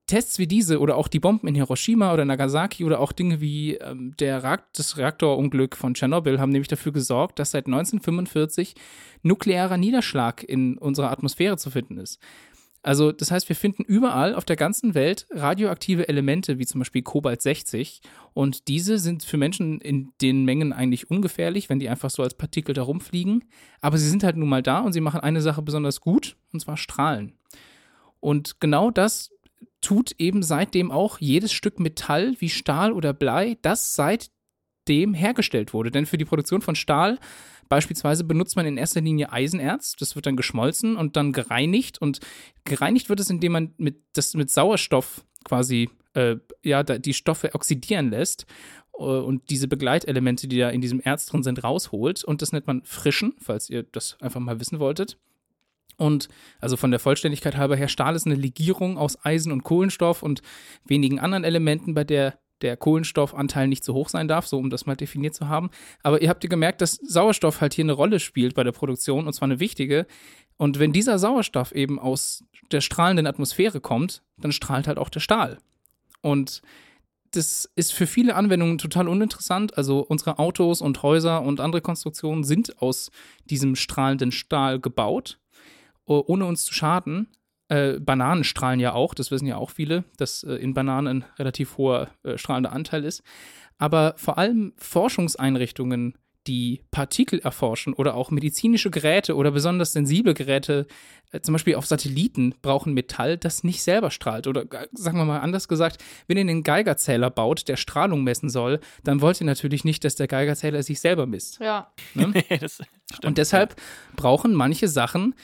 Tests wie diese oder auch die Bomben in Hiroshima oder Nagasaki oder auch Dinge wie ähm, der Reak das Reaktorunglück von Tschernobyl haben nämlich dafür gesorgt, dass seit 1945 nuklearer Niederschlag in unserer Atmosphäre zu finden ist. Also das heißt, wir finden überall auf der ganzen Welt radioaktive Elemente wie zum Beispiel Kobalt 60 und diese sind für Menschen in den Mengen eigentlich ungefährlich, wenn die einfach so als Partikel da rumfliegen, aber sie sind halt nun mal da und sie machen eine Sache besonders gut und zwar strahlen. Und genau das tut eben seitdem auch jedes Stück Metall wie Stahl oder Blei, das seitdem hergestellt wurde. Denn für die Produktion von Stahl beispielsweise benutzt man in erster Linie Eisenerz. Das wird dann geschmolzen und dann gereinigt. Und gereinigt wird es, indem man mit, das mit Sauerstoff quasi äh, ja, die Stoffe oxidieren lässt äh, und diese Begleitelemente, die da in diesem Erz drin sind, rausholt. Und das nennt man Frischen, falls ihr das einfach mal wissen wolltet. Und also von der Vollständigkeit halber her, Stahl ist eine Legierung aus Eisen und Kohlenstoff und wenigen anderen Elementen, bei der der Kohlenstoffanteil nicht so hoch sein darf, so um das mal definiert zu haben. Aber ihr habt ja gemerkt, dass Sauerstoff halt hier eine Rolle spielt bei der Produktion und zwar eine wichtige. Und wenn dieser Sauerstoff eben aus der strahlenden Atmosphäre kommt, dann strahlt halt auch der Stahl. Und das ist für viele Anwendungen total uninteressant. Also unsere Autos und Häuser und andere Konstruktionen sind aus diesem strahlenden Stahl gebaut ohne uns zu schaden. Äh, Bananen strahlen ja auch, das wissen ja auch viele, dass äh, in Bananen ein relativ hoher äh, strahlender Anteil ist. Aber vor allem Forschungseinrichtungen, die Partikel erforschen oder auch medizinische Geräte oder besonders sensible Geräte, äh, zum Beispiel auf Satelliten, brauchen Metall, das nicht selber strahlt. Oder äh, sagen wir mal anders gesagt, wenn ihr einen Geigerzähler baut, der Strahlung messen soll, dann wollt ihr natürlich nicht, dass der Geigerzähler sich selber misst. Ja. das stimmt. Und deshalb brauchen manche Sachen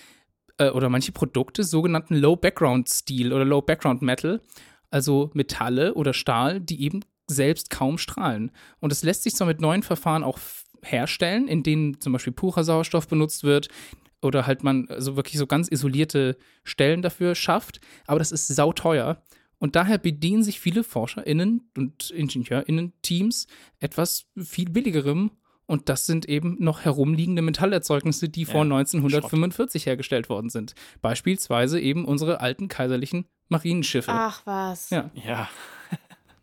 äh, oder manche Produkte sogenannten Low Background Steel oder Low Background Metal, also Metalle oder Stahl, die eben selbst kaum strahlen. Und es lässt sich zwar mit neuen Verfahren auch herstellen, in denen zum Beispiel purer Sauerstoff benutzt wird oder halt man also wirklich so ganz isolierte Stellen dafür schafft, aber das ist sauteuer. Und daher bedienen sich viele ForscherInnen und IngenieurInnen-Teams etwas viel billigerem und das sind eben noch herumliegende Metallerzeugnisse, die vor Ja, 1945 hergestellt worden sind. Beispielsweise eben unsere alten kaiserlichen Marinenschiffe. Ach was. Ja. Ja.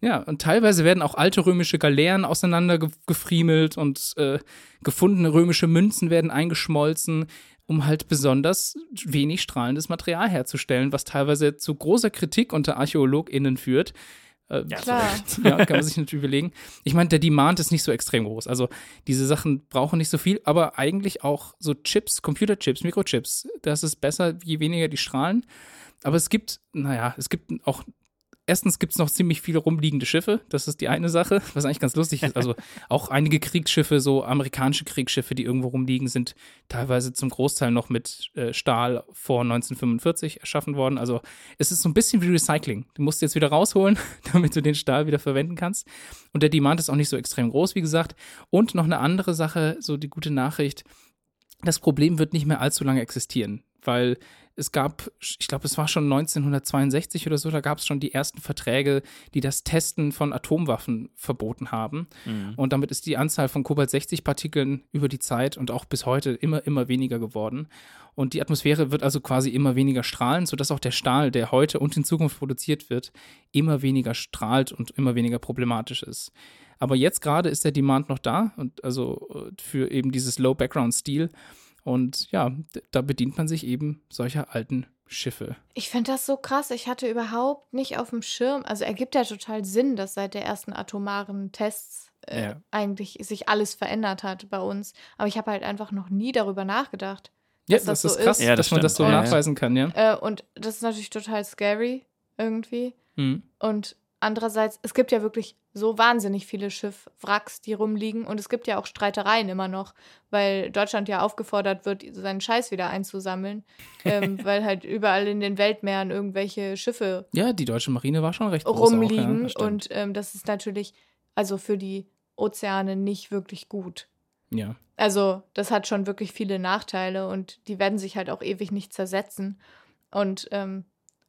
Ja, und teilweise werden auch alte römische Galeeren auseinandergefriemelt und äh, gefundene römische Münzen werden eingeschmolzen, um halt besonders wenig strahlendes Material herzustellen, was teilweise zu großer Kritik unter ArchäologInnen führt. Äh, Ja, Klar. ja, kann man sich natürlich überlegen. Ich meine, der Demand ist nicht so extrem groß. Also diese Sachen brauchen nicht so viel, aber eigentlich auch so Chips, Computerchips, Mikrochips, das ist besser, je weniger die strahlen. Aber es gibt, naja, es gibt auch erstens gibt es noch ziemlich viele rumliegende Schiffe. Das ist die eine Sache, was eigentlich ganz lustig ist. Also auch einige Kriegsschiffe, so amerikanische Kriegsschiffe, die irgendwo rumliegen, sind teilweise zum Großteil noch mit äh, Stahl vor 1945 erschaffen worden. Also es ist so ein bisschen wie Recycling. Du musst jetzt wieder rausholen, damit du den Stahl wieder verwenden kannst. Und der Demand ist auch nicht so extrem groß, wie gesagt. Und noch eine andere Sache, so die gute Nachricht. Das Problem wird nicht mehr allzu lange existieren. Weil es gab, ich glaube, es war schon 1962 oder so, da gab es schon die ersten Verträge, die das Testen von Atomwaffen verboten haben. Mhm. Und damit ist die Anzahl von Kobalt-60-Partikeln über die Zeit und auch bis heute immer, immer weniger geworden. Und die Atmosphäre wird also quasi immer weniger strahlen, sodass auch der Stahl, der heute und in Zukunft produziert wird, immer weniger strahlt und immer weniger problematisch ist. Aber jetzt gerade ist der Demand noch da und also äh, für eben dieses Low-Background-Stil. Und ja, da bedient man sich eben solcher alten Schiffe. Ich finde das so krass. Ich hatte überhaupt nicht auf dem Schirm. Also ergibt ja total Sinn, dass seit der ersten atomaren Tests äh, Ja. eigentlich sich alles verändert hat bei uns. Aber ich habe halt einfach noch nie darüber nachgedacht. Ja, Dass das, das ist so krass, ist. Ja, das dass man das so stimmt. Ja. nachweisen kann, ja. Äh, und das ist natürlich total scary irgendwie. Mhm. Und andererseits, es gibt ja wirklich so wahnsinnig viele Schiffwracks, die rumliegen. Und es gibt ja auch Streitereien immer noch, weil Deutschland ja aufgefordert wird, seinen Scheiß wieder einzusammeln. ähm, weil halt überall in den Weltmeeren irgendwelche Schiffe Ja, die deutsche Marine war schon recht rumliegen. Auch, ja. und ähm, das ist natürlich also für die Ozeane nicht wirklich gut. ja. Also, das hat schon wirklich viele Nachteile und die werden sich halt auch ewig nicht zersetzen. Und ähm,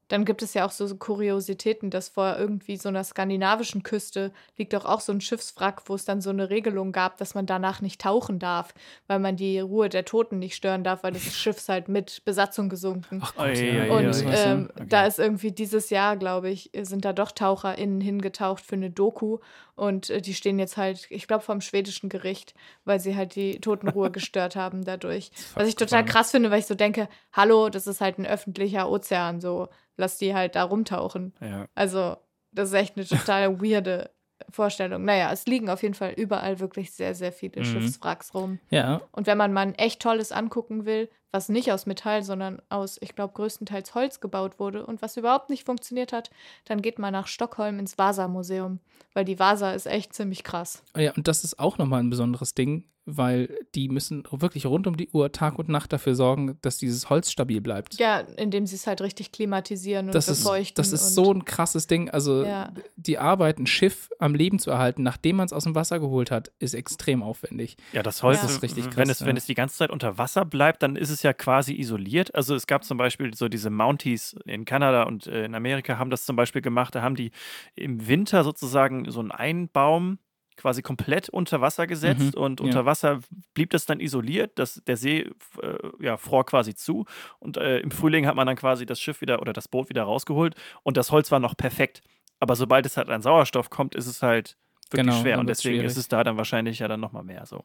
dann gibt es ja auch so Kuriositäten, dass vor irgendwie so einer skandinavischen Küste liegt doch auch so ein Schiffswrack, wo es dann so eine Regelung gab, dass man danach nicht tauchen darf, weil man die Ruhe der Toten nicht stören darf, weil das Schiff ist halt mit Besatzung gesunken. Ach Gott, ja. oi, Und ja. ähm, Okay. da ist irgendwie dieses Jahr, glaube ich, sind da doch TaucherInnen hingetaucht für eine Doku. Und äh, die stehen jetzt halt, ich glaube, vom schwedischen Gericht, weil sie halt die Totenruhe gestört haben dadurch. Was ich total krass finde, weil ich so denke, hallo, das ist halt ein öffentlicher Ozean, so lass die halt da rumtauchen. Ja. Also, das ist echt eine total weirde Vorstellung. Naja, es liegen auf jeden Fall überall wirklich sehr, sehr viele Mhm. Schiffswracks rum. ja, Und wenn man mal ein echt tolles angucken will, was nicht aus Metall, sondern aus, ich glaube, größtenteils Holz gebaut wurde und was überhaupt nicht funktioniert hat, dann geht man nach Stockholm ins Vasa-Museum, weil die Vasa ist echt ziemlich krass. ja, und das ist auch nochmal ein besonderes Ding, weil die müssen wirklich rund um die Uhr Tag und Nacht dafür sorgen, dass dieses Holz stabil bleibt. Ja, indem sie es halt richtig klimatisieren und Das ist, befeuchten. das ist und so ein krasses Ding. Also Ja. die Arbeit, ein Schiff am Leben zu erhalten, nachdem man es aus dem Wasser geholt hat, ist extrem aufwendig. Ja, das Holz Ja. ist ist richtig wenn, krass, es, wenn ja. es die ganze Zeit unter Wasser bleibt, dann ist es ja quasi isoliert. Also es gab zum Beispiel so diese Mounties in Kanada und äh, in Amerika haben das zum Beispiel gemacht. Da haben die im Winter sozusagen so einen Einbaum quasi komplett unter Wasser gesetzt Mhm, und ja. unter Wasser blieb das dann isoliert. Das, der See äh, ja, fror quasi zu und äh, im Frühling hat man dann quasi das Schiff wieder oder das Boot wieder rausgeholt und das Holz war noch perfekt. Aber sobald es halt an Sauerstoff kommt, ist es halt wirklich Genau, schwer und deswegen schwierig. ist es da dann wahrscheinlich ja dann nochmal mehr so.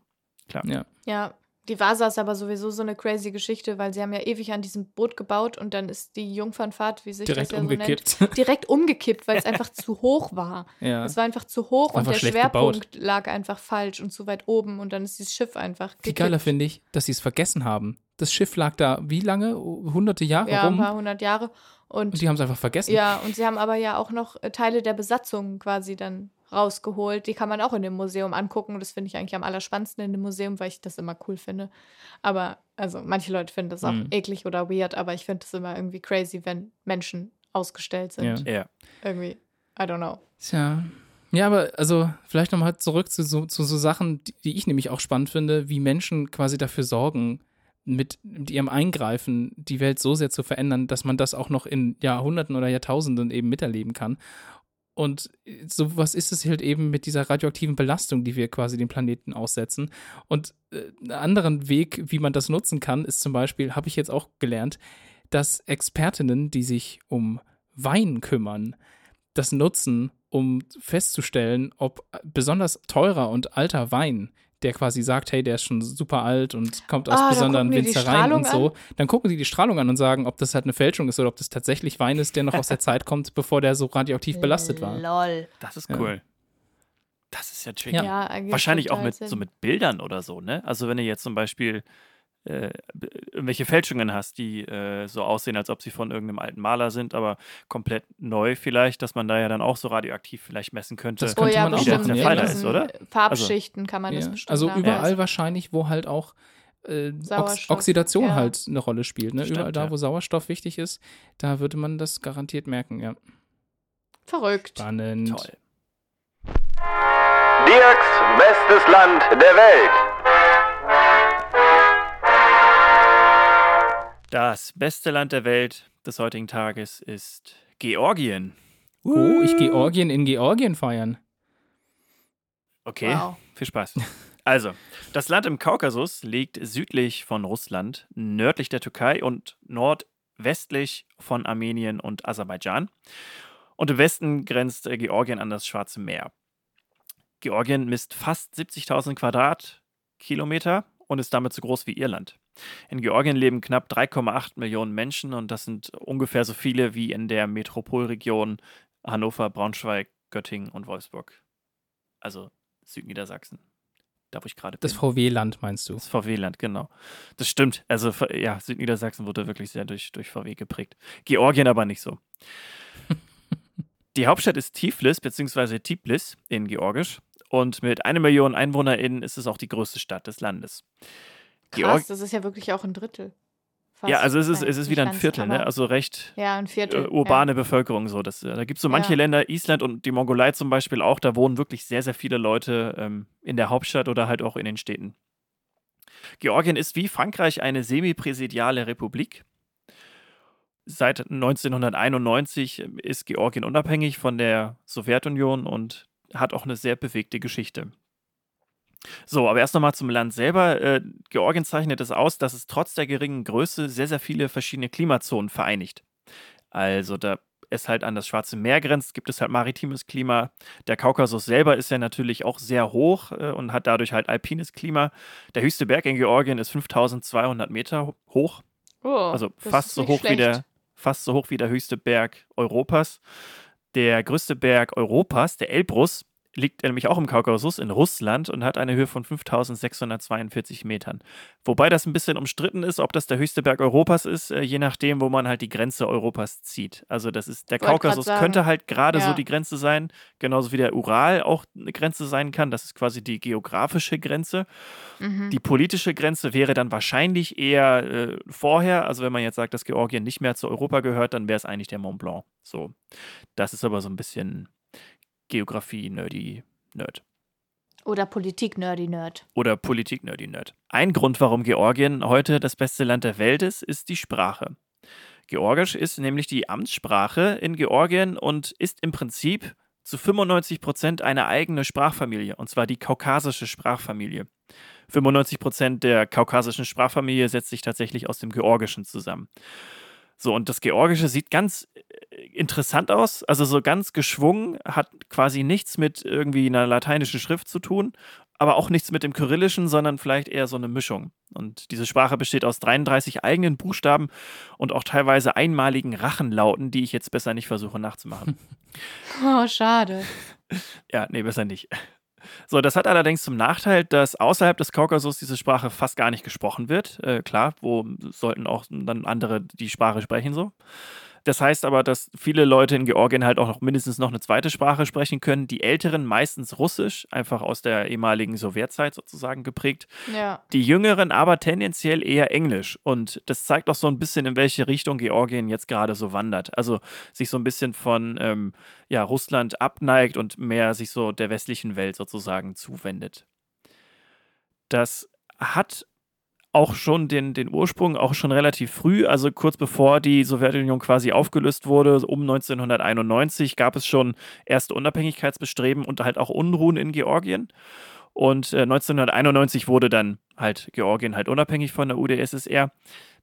Ja. Ja, die Vasa ist aber sowieso so eine crazy Geschichte, weil sie haben ja ewig an diesem Boot gebaut und dann ist die Jungfernfahrt, wie sich Direkt das ja umgekippt. so nennt, direkt umgekippt, weil es einfach zu hoch war. ja. Es war einfach zu hoch und der Schwerpunkt lag einfach falsch und zu weit oben und dann ist dieses Schiff einfach Viel gekippt. geiler finde ich, dass sie es vergessen haben. Das Schiff lag da wie lange? Hunderte Jahre Ja, ein rum. paar hundert Jahre. Und, Und die haben es einfach vergessen. ja, und sie haben aber ja auch noch äh, Teile der Besatzung quasi dann rausgeholt. Die kann man auch in dem Museum angucken. Das finde ich eigentlich am allerspannendsten in dem Museum, weil ich das immer cool finde. Aber, also, manche Leute finden das auch Mhm. eklig oder weird, aber ich finde es immer irgendwie crazy, wenn Menschen ausgestellt sind. Ja. Ja. Irgendwie, I don't know. Tja. Ja, aber also vielleicht nochmal zurück zu so, zu so Sachen, die, die ich nämlich auch spannend finde, wie Menschen quasi dafür sorgen, mit, mit ihrem Eingreifen die Welt so sehr zu verändern, dass man das auch noch in Jahrhunderten oder Jahrtausenden eben miterleben kann. Und so was ist es halt eben mit dieser radioaktiven Belastung, die wir quasi dem Planeten aussetzen. Und äh, einen anderen Weg, wie man das nutzen kann, ist zum Beispiel, habe ich jetzt auch gelernt, dass Expertinnen, die sich um Wein kümmern, das nutzen, um festzustellen, ob besonders teurer und alter Wein, der quasi sagt, hey, der ist schon super alt und kommt aus Ah, besonderen Winzereien und so, dann gucken die die Strahlung an und sagen, ob das halt eine Fälschung ist oder ob das tatsächlich Wein ist, der noch aus der Zeit kommt, bevor der so radioaktiv belastet war. Lol. Das ist Ja. cool. Das ist ja tricky. Ja. Ja, Wahrscheinlich auch mit Sinn. so mit Bildern oder so, ne? Also wenn ihr jetzt zum Beispiel äh, irgendwelche Fälschungen hast, die äh, so aussehen, als ob sie von irgendeinem alten Maler sind, aber komplett neu vielleicht, dass man da ja dann auch so radioaktiv vielleicht messen könnte. Das Oh könnte ja, man auch machen, der ja. Fall In ist, oder? Farbschichten kann man das Ja. bestimmt Also überall wahrscheinlich, wo halt auch äh, Ox Oxidation ja. halt eine Rolle spielt. Ne? Stimmt, überall da, ja. wo Sauerstoff wichtig ist, da würde man das garantiert merken, ja. Verrückt. Spannend. Toll. Dirks bestes Land der Welt. Das beste Land der Welt des heutigen Tages ist Georgien. Oh, ich Georgien in Georgien feiern. Okay, Wow. viel Spaß. Also, das Land im Kaukasus liegt südlich von Russland, nördlich der Türkei und nordwestlich von Armenien und Aserbaidschan. Und im Westen grenzt Georgien an das Schwarze Meer. Georgien misst fast 70.000 Quadratkilometer und ist damit so groß wie Irland. In Georgien leben knapp 3,8 Millionen Menschen und das sind ungefähr so viele wie in der Metropolregion Hannover, Braunschweig, Göttingen und Wolfsburg. Also Südniedersachsen. Da, wo ich gerade bin. Das VW-Land meinst du? Das VW-Land, genau. Das stimmt. Also, ja, Südniedersachsen wurde wirklich sehr durch, durch VW geprägt. Georgien aber nicht so. Die Hauptstadt ist Tiflis, beziehungsweise Tiflis in Georgisch. Und mit einer Million EinwohnerInnen ist es auch die größte Stadt des Landes. Krass, das ist ja wirklich auch ein Drittel. Fast. Ja, also es ist, es ist wieder ein Viertel, ne? Also recht Ja, ein Viertel. äh, urbane Bevölkerung so. Das, äh, da gibt es so manche Ja. Länder, Island und die Mongolei zum Beispiel auch, da wohnen wirklich sehr, sehr viele Leute ähm, in der Hauptstadt oder halt auch in den Städten. Georgien ist wie Frankreich eine semipräsidiale Republik. Seit 1991 ist Georgien unabhängig von der Sowjetunion und hat auch eine sehr bewegte Geschichte. So, aber erst nochmal zum Land selber. Äh, Georgien zeichnet es aus, dass es trotz der geringen Größe sehr, sehr viele verschiedene Klimazonen vereinigt. Also da es halt an das Schwarze Meer grenzt, gibt es halt maritimes Klima. Der Kaukasus selber ist ja natürlich auch sehr hoch äh, und hat dadurch halt alpines Klima. Der höchste Berg in Georgien ist 5200 Meter ho- hoch, Oh, also fast so hoch wie schlecht. der fast so hoch wie der höchste Berg Europas. Der größte Berg Europas, der Elbrus, liegt nämlich auch im Kaukasus in Russland und hat eine Höhe von 5642 Metern. Wobei das ein bisschen umstritten ist, ob das der höchste Berg Europas ist, äh, je nachdem, wo man halt die Grenze Europas zieht. Also das ist der Kaukasus sagen, könnte halt gerade so ja. die Grenze sein, genauso wie der Ural auch eine Grenze sein kann. Das ist quasi die geografische Grenze. Mhm. Die politische Grenze wäre dann wahrscheinlich eher äh, vorher. Also wenn man jetzt sagt, dass Georgien nicht mehr zu Europa gehört, dann wäre es eigentlich der Mont Blanc. So, das ist aber so ein bisschen Geografie, Nerdy, Nerd. Oder Politik, Nerdy Nerd. Oder Politik, Nerdy, Nerd. Ein Grund, warum Georgien heute das beste Land der Welt ist, ist die Sprache. Georgisch ist nämlich die Amtssprache in Georgien und ist im Prinzip zu 95 Prozent eine eigene Sprachfamilie, und zwar die kaukasische Sprachfamilie. 95 Prozent der kaukasischen Sprachfamilie setzt sich tatsächlich aus dem Georgischen zusammen. So, und das Georgische sieht ganz interessant aus, also so ganz geschwungen, hat quasi nichts mit irgendwie einer lateinischen Schrift zu tun, aber auch nichts mit dem Kyrillischen, sondern vielleicht eher so eine Mischung. Und diese Sprache besteht aus 33 eigenen Buchstaben und auch teilweise einmaligen Rachenlauten, die ich jetzt besser nicht versuche nachzumachen. Oh, schade. Ja, nee, besser nicht. So, das hat allerdings zum Nachteil, dass außerhalb des Kaukasus diese Sprache fast gar nicht gesprochen wird. Äh, klar, wo sollten auch dann andere die Sprache sprechen so. Das heißt aber, dass viele Leute in Georgien halt auch noch mindestens noch eine zweite Sprache sprechen können. Die Älteren meistens Russisch, einfach aus der ehemaligen Sowjetzeit sozusagen geprägt. Ja. Die Jüngeren aber tendenziell eher Englisch. Und das zeigt auch so ein bisschen, in welche Richtung Georgien jetzt gerade so wandert. Also sich so ein bisschen von ähm, ja, Russland abneigt und mehr sich so der westlichen Welt sozusagen zuwendet. Das hat auch schon den, den Ursprung, auch schon relativ früh, also kurz bevor die Sowjetunion quasi aufgelöst wurde, um 1991, gab es schon erste Unabhängigkeitsbestreben und halt auch Unruhen in Georgien. Und äh, 1991 wurde dann halt Georgien halt unabhängig von der UdSSR.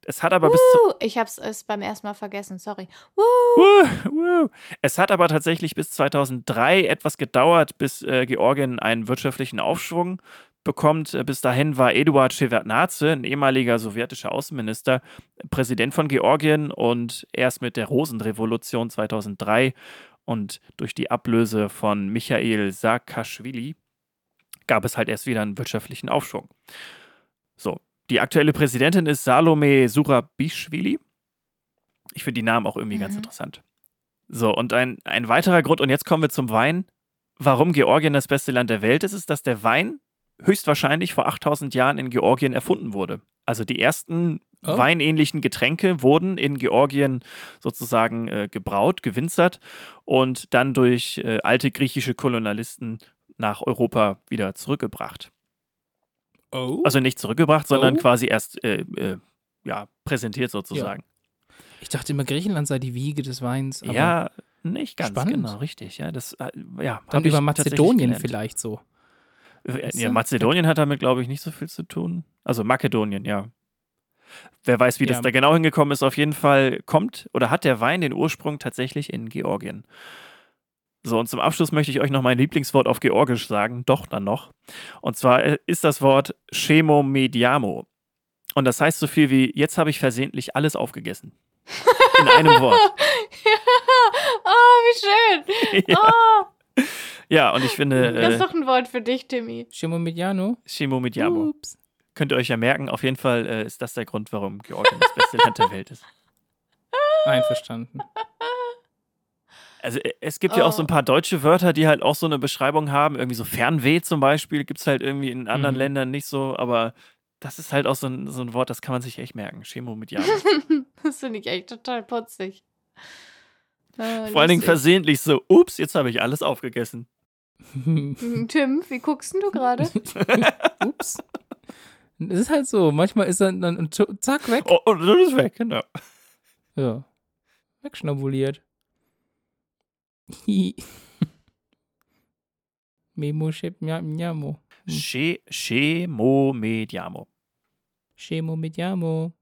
Es hat aber bis Uh, ich hab's es beim ersten Mal vergessen, sorry. Uh, wuh. Es hat aber tatsächlich bis 2003 etwas gedauert, bis äh, Georgien einen wirtschaftlichen Aufschwung bekommt. Äh, Bis dahin war Eduard Shevardnadze, ein ehemaliger sowjetischer Außenminister, Präsident von Georgien und erst mit der Rosenrevolution 2003 und durch die Ablöse von Michail Saakashvili gab es halt erst wieder einen wirtschaftlichen Aufschwung. So, die aktuelle Präsidentin ist Salome Surabishvili. Ich finde die Namen auch irgendwie ganz Mhm. interessant. So, und ein, ein weiterer Grund, und jetzt kommen wir zum Wein. Warum Georgien das beste Land der Welt ist, ist, dass der Wein höchstwahrscheinlich vor 8000 Jahren in Georgien erfunden wurde. Also die ersten Oh. weinähnlichen Getränke wurden in Georgien sozusagen äh, gebraut, gewinzert und dann durch äh, alte griechische Kolonialisten nach Europa wieder zurückgebracht. Oh. Also nicht zurückgebracht, sondern Oh. quasi erst äh, äh, ja, präsentiert sozusagen. Ich dachte immer, Griechenland sei die Wiege des Weins. Aber Ja, nicht ganz Spannend. genau, richtig. Ja, das, äh, ja, dann über Mazedonien vielleicht so. Ja? Mazedonien hat damit, glaube ich, nicht so viel zu tun. Also Makedonien, ja. Wer weiß, wie das Ja. da genau hingekommen ist, auf jeden Fall kommt oder hat der Wein den Ursprung tatsächlich in Georgien. So, und zum Abschluss möchte ich euch noch mein Lieblingswort auf Georgisch sagen, doch dann noch. Und zwar äh, ist das Wort Chemomediamo. Und das heißt so viel wie, jetzt habe ich versehentlich alles aufgegessen. In einem Wort. oh, wie schön. ja, Oh, ja, und ich finde, das ist äh, doch ein Wort für dich, Timmy. Chemomediano? Chemomediamo. Ups. Könnt ihr euch ja merken, auf jeden Fall äh, ist das der Grund, warum Georgien das beste Land der Welt ist. Einverstanden. Also äh, es gibt ja auch so ein Oh. paar deutsche Wörter, die halt auch so eine Beschreibung haben. Irgendwie so Fernweh zum Beispiel gibt es halt irgendwie in anderen Mhm. Ländern nicht so, aber das ist halt auch so ein, so ein Wort, das kann man sich echt merken. Chemo mit Jahren. das finde ich echt total putzig. Äh, Vor allen Dingen lustig. versehentlich so, ups, jetzt habe ich alles aufgegessen. Hm, Tim, wie guckst denn du gerade? Ups. Es ist halt so. Manchmal ist er dann und zack, weg. Oh, und das ist weg, genau. Ja. Wegschnabuliert. Memo, Shep, Njamo. Hm. Che, Chemo mediamo. Chemo mit Jamo.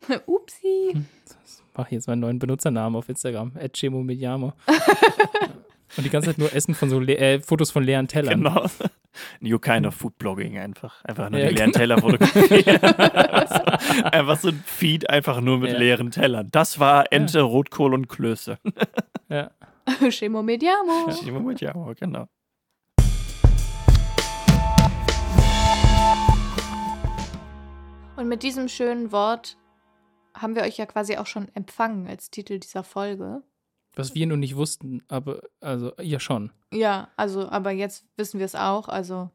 Upsi. Ich mache jetzt meinen neuen Benutzernamen auf Instagram. Chemo mit Jamo. Und die ganze Zeit nur Essen von so le äh, Fotos von leeren Tellern. Genau. New kind of food blogging einfach. Einfach nur Ja, die leeren genau. Teller fotografieren. einfach so ein Feed einfach nur mit Ja. leeren Tellern. Das war Ente, Rotkohl und Klöße. Ja. Chemo mediamo. Chemo mediamo, genau. Und mit diesem schönen Wort haben wir euch ja quasi auch schon empfangen als Titel dieser Folge. Was wir nur nicht wussten, aber also ja schon. Ja, also, aber jetzt wissen wir es auch. Also,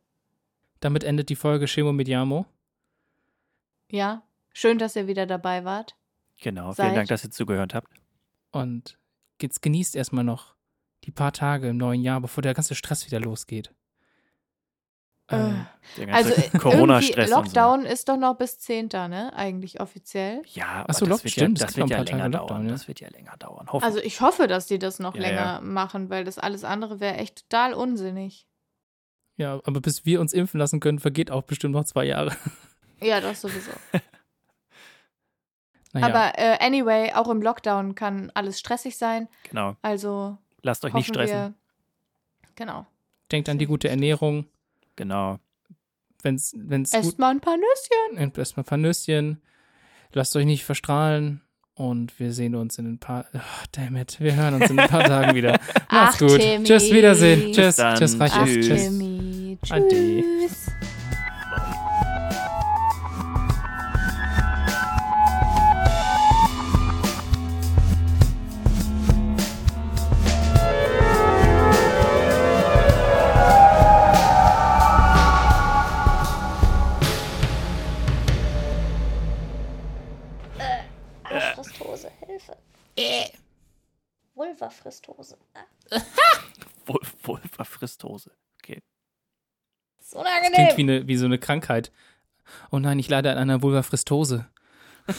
Damit endet die Folge Chemo mit Jamo. ja, schön, dass ihr wieder dabei wart. Genau. Seid- Vielen Dank, dass ihr zugehört habt. Und jetzt genießt erstmal noch die paar Tage im neuen Jahr, bevor der ganze Stress wieder losgeht. Ähm, Der Also, äh, Corona-Stress. und so. Lockdown ist doch noch bis 10. ne? Eigentlich offiziell. Ja, aber Ach so, das Lock- wird stimmt, ja, das wird ein ja paar Tage länger Lockdown, dauern. ja. Das wird ja länger dauern. Hoffen. Also, ich hoffe, dass die das noch Ja, länger ja. machen, weil das alles andere wäre echt total unsinnig. ja, aber bis wir uns impfen lassen können, vergeht auch bestimmt noch zwei Jahre. Ja, das sowieso. Naja, Aber äh, anyway, auch im Lockdown kann alles stressig sein. genau. Also Lasst euch nicht stressen. wir. Genau. denkt an die gute Ernährung. Genau. Wenn's, wenn's gut Esst mal ein paar Nüsschen. Nehmt erstmal ein paar Nüsschen. Lasst euch nicht verstrahlen. Und wir sehen uns in ein paar. Ach, damn it. Wir hören uns in ein paar Tagen wieder. Macht's Ach, gut. Timmy. Tschüss, Wiedersehen. Tschüss. dann. Tschüss, jetzt. Tschüss. Tschüss. Timmy. Ade. Tschüss. Arschfristhose, Vulvafristhose. Ah, Wohl, Vulva Fristhose. Okay. ist Das klingt wie, unangenehm. eine, wie so eine Krankheit. Oh nein, ich leide an einer Vulvafristose.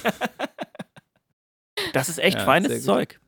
Das ist echt Ja, feines gut. Zeug.